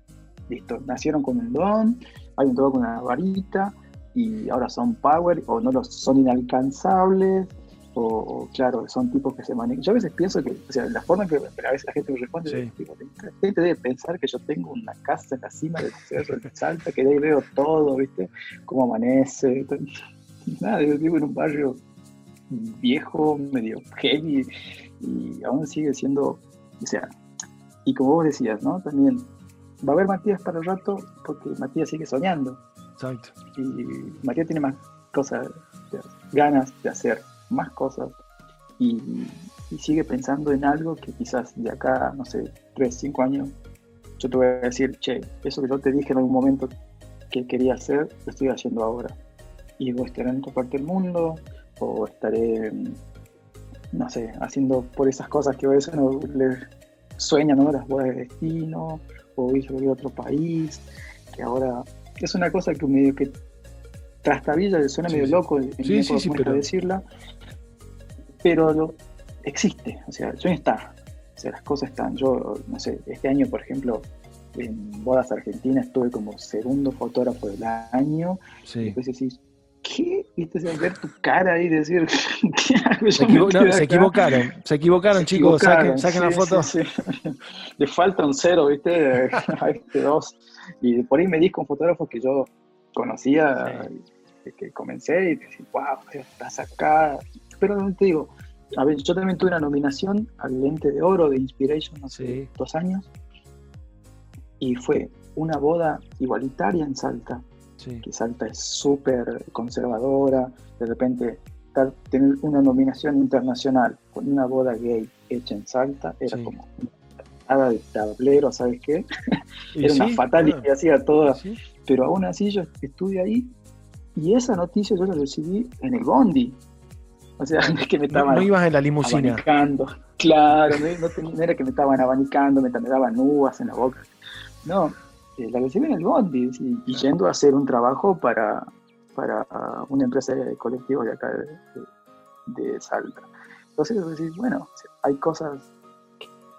listo, nacieron con un don, hay un todo con una varita y ahora son power o no los son inalcanzables o, claro, son tipos que se manejan. Yo a veces pienso que, o sea, la forma que a veces la gente me responde, sí. la gente debe pensar que yo tengo una casa en la cima del cerro de Salta, que de ahí veo todo, ¿viste? Cómo amanece nada, yo vivo en un barrio viejo, medio heavy, y aún sigue siendo, o sea, y como vos decías, ¿no? También va a haber Matías para el rato porque Matías sigue soñando. Exacto. Y Matías tiene más cosas, ganas de hacer más cosas y, sigue pensando en algo que quizás de acá, no sé, 3, 5 años, yo te voy a decir, che, eso que yo te dije en algún momento que quería hacer, lo estoy haciendo ahora y o estaré en otra parte del mundo, o estaré, no sé, haciendo por esas cosas que a veces uno le sueña, ¿no? Las bodas de destino, o ir a otro país, que ahora es una cosa que medio que trastabilla, suena medio loco en sí, sí, pero... decirla, pero lo, existe, o sea, el sueño está, o sea, las cosas están. Yo, no sé, este año, por ejemplo, en Bodas Argentinas estuve como segundo fotógrafo del año, y después decís, ¿qué? ¿Viste? ver tu cara ahí y decir, ¿qué hago? Se, se equivocaron, se equivocaron, chicos, saquen, la foto. Le falta un cero, ¿viste? A este dos. Y por ahí me di con fotógrafos que yo conocía, que comencé y decía, wow, estás acá. Pero te digo, a ver, yo también tuve una nominación al lente de oro de Inspiration hace dos años y fue una boda igualitaria en Salta. Que Salta es súper conservadora, de repente tener una nominación internacional con una boda gay hecha en Salta era como nada de tablero, ¿sabes qué? era una fatalidad y hacía todo. Pero aún así yo estuve ahí y esa noticia yo la recibí en el Bondi. O sea, no es que me estaban. No, ibas en la limusina. Abanicando. Claro, no, era que me estaban abanicando, me, daban uvas en la boca. No, eh, la recibí en el Bondi y, yendo a hacer un trabajo para, para una empresa de colectivos de acá de, Salta. Entonces, decís, bueno, hay cosas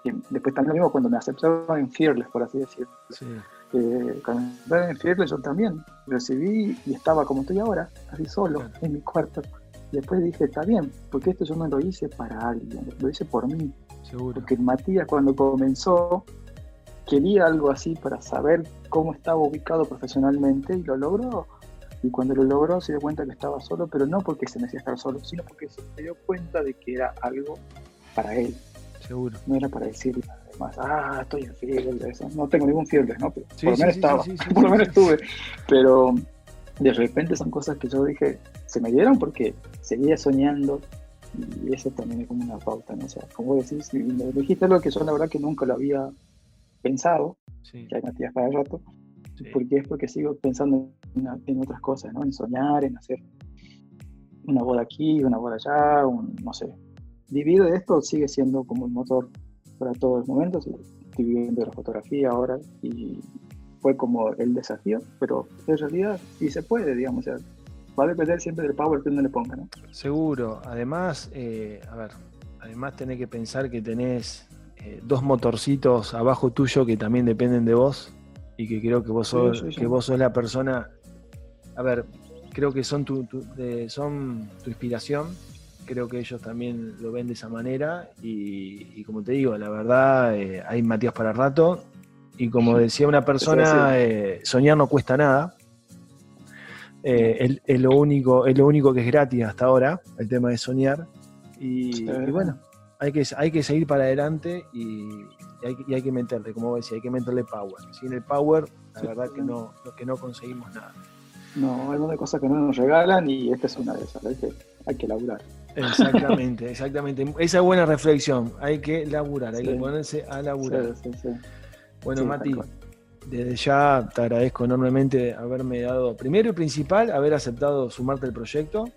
que después también lo mismo cuando me aceptaron en Fearless, por así decirlo. Sí. Eh, cuando me en Fearless yo también recibí y estaba como estoy ahora, así solo, en mi cuarto después dije, está bien, porque esto yo no lo hice para alguien, lo hice por mí. Seguro. Porque Matías cuando comenzó quería algo así para saber cómo estaba ubicado profesionalmente y lo logró. Y cuando lo logró se dio cuenta que estaba solo, pero no porque se merecía estar solo, sino porque se dio cuenta de que era algo para él. Seguro. No era para decirle además, ah, estoy en fiebre, no tengo ningún fiebre, ¿no? Pero por lo menos estaba, por lo menos estuve. Pero de repente son cosas que yo dije, se me dieron porque seguía soñando y eso también es como una pauta, ¿no? O sea, como decís, me dijiste algo que yo la verdad que nunca lo había pensado, sí. que hay Matías para el rato, porque es porque sigo pensando en, otras cosas, ¿no? En soñar, en hacer una boda aquí, una boda allá, un, no sé. Vivir de esto sigue siendo como el motor para todos los momentos. Estoy viviendo la fotografía ahora y fue como el desafío, pero en realidad sí se puede, digamos, o sea, va a depender siempre del power que uno le ponga, ¿no? Seguro, además, eh, a ver, además tenés que pensar que tenés eh, dos motorcitos abajo tuyo que también dependen de vos y que creo que vos sos, que vos sos la persona, a ver, creo que son tu, son tu inspiración, creo que ellos también lo ven de esa manera y, como te digo, la verdad, eh, hay Matías para rato y como decía una persona, eh, soñar no cuesta nada. Eh, es, lo único, es lo único que es gratis hasta ahora, el tema de soñar. Y, bueno, hay que, hay que seguir para adelante y, hay, que meterle, como decía, hay que meterle power. Sin el power, la verdad que no, que no conseguimos nada. No, hay muchas cosas que no nos regalan y esta es una de esas, hay que, hay que laburar. Exactamente, exactamente. Esa es buena reflexión, hay que laburar, hay que ponerse a laburar. Sí, sí, bueno, Mati, desde ya te agradezco enormemente haberme dado, primero y principal, haber aceptado sumarte al proyecto.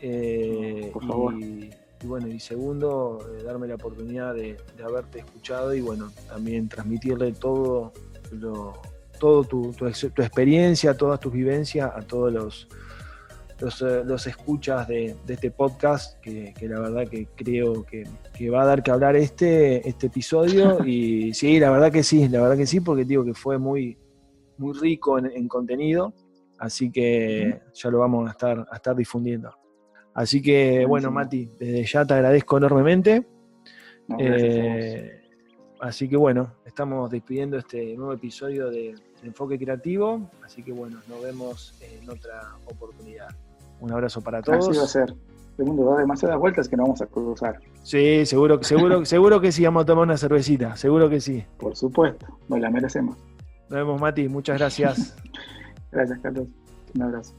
Eh, por favor. Y, bueno, y segundo, eh, darme la oportunidad de, haberte escuchado y bueno, también transmitirle todo todo tu, tu, experiencia, todas tus vivencias a todos los, eh, los, escuchas de, este podcast, que, la verdad que creo que, va a dar que hablar este, este episodio. Y sí, la verdad que sí, la verdad que sí, porque digo que fue muy, muy rico en, contenido, así que ya lo vamos a estar, a estar difundiendo. Así que bueno, Mati, desde ya te agradezco enormemente. Eh, así que bueno, estamos despidiendo este nuevo episodio de Enfoque Creativo, así que bueno, nos vemos en otra oportunidad. Un abrazo para todos. Así va a ser. El mundo da demasiadas vueltas que no vamos a cruzar. Sí, seguro, seguro, seguro que sí, vamos a tomar una cervecita, seguro que sí. Por supuesto, nos la merecemos. Nos vemos, Mati, muchas gracias. gracias, Carlos. Un abrazo.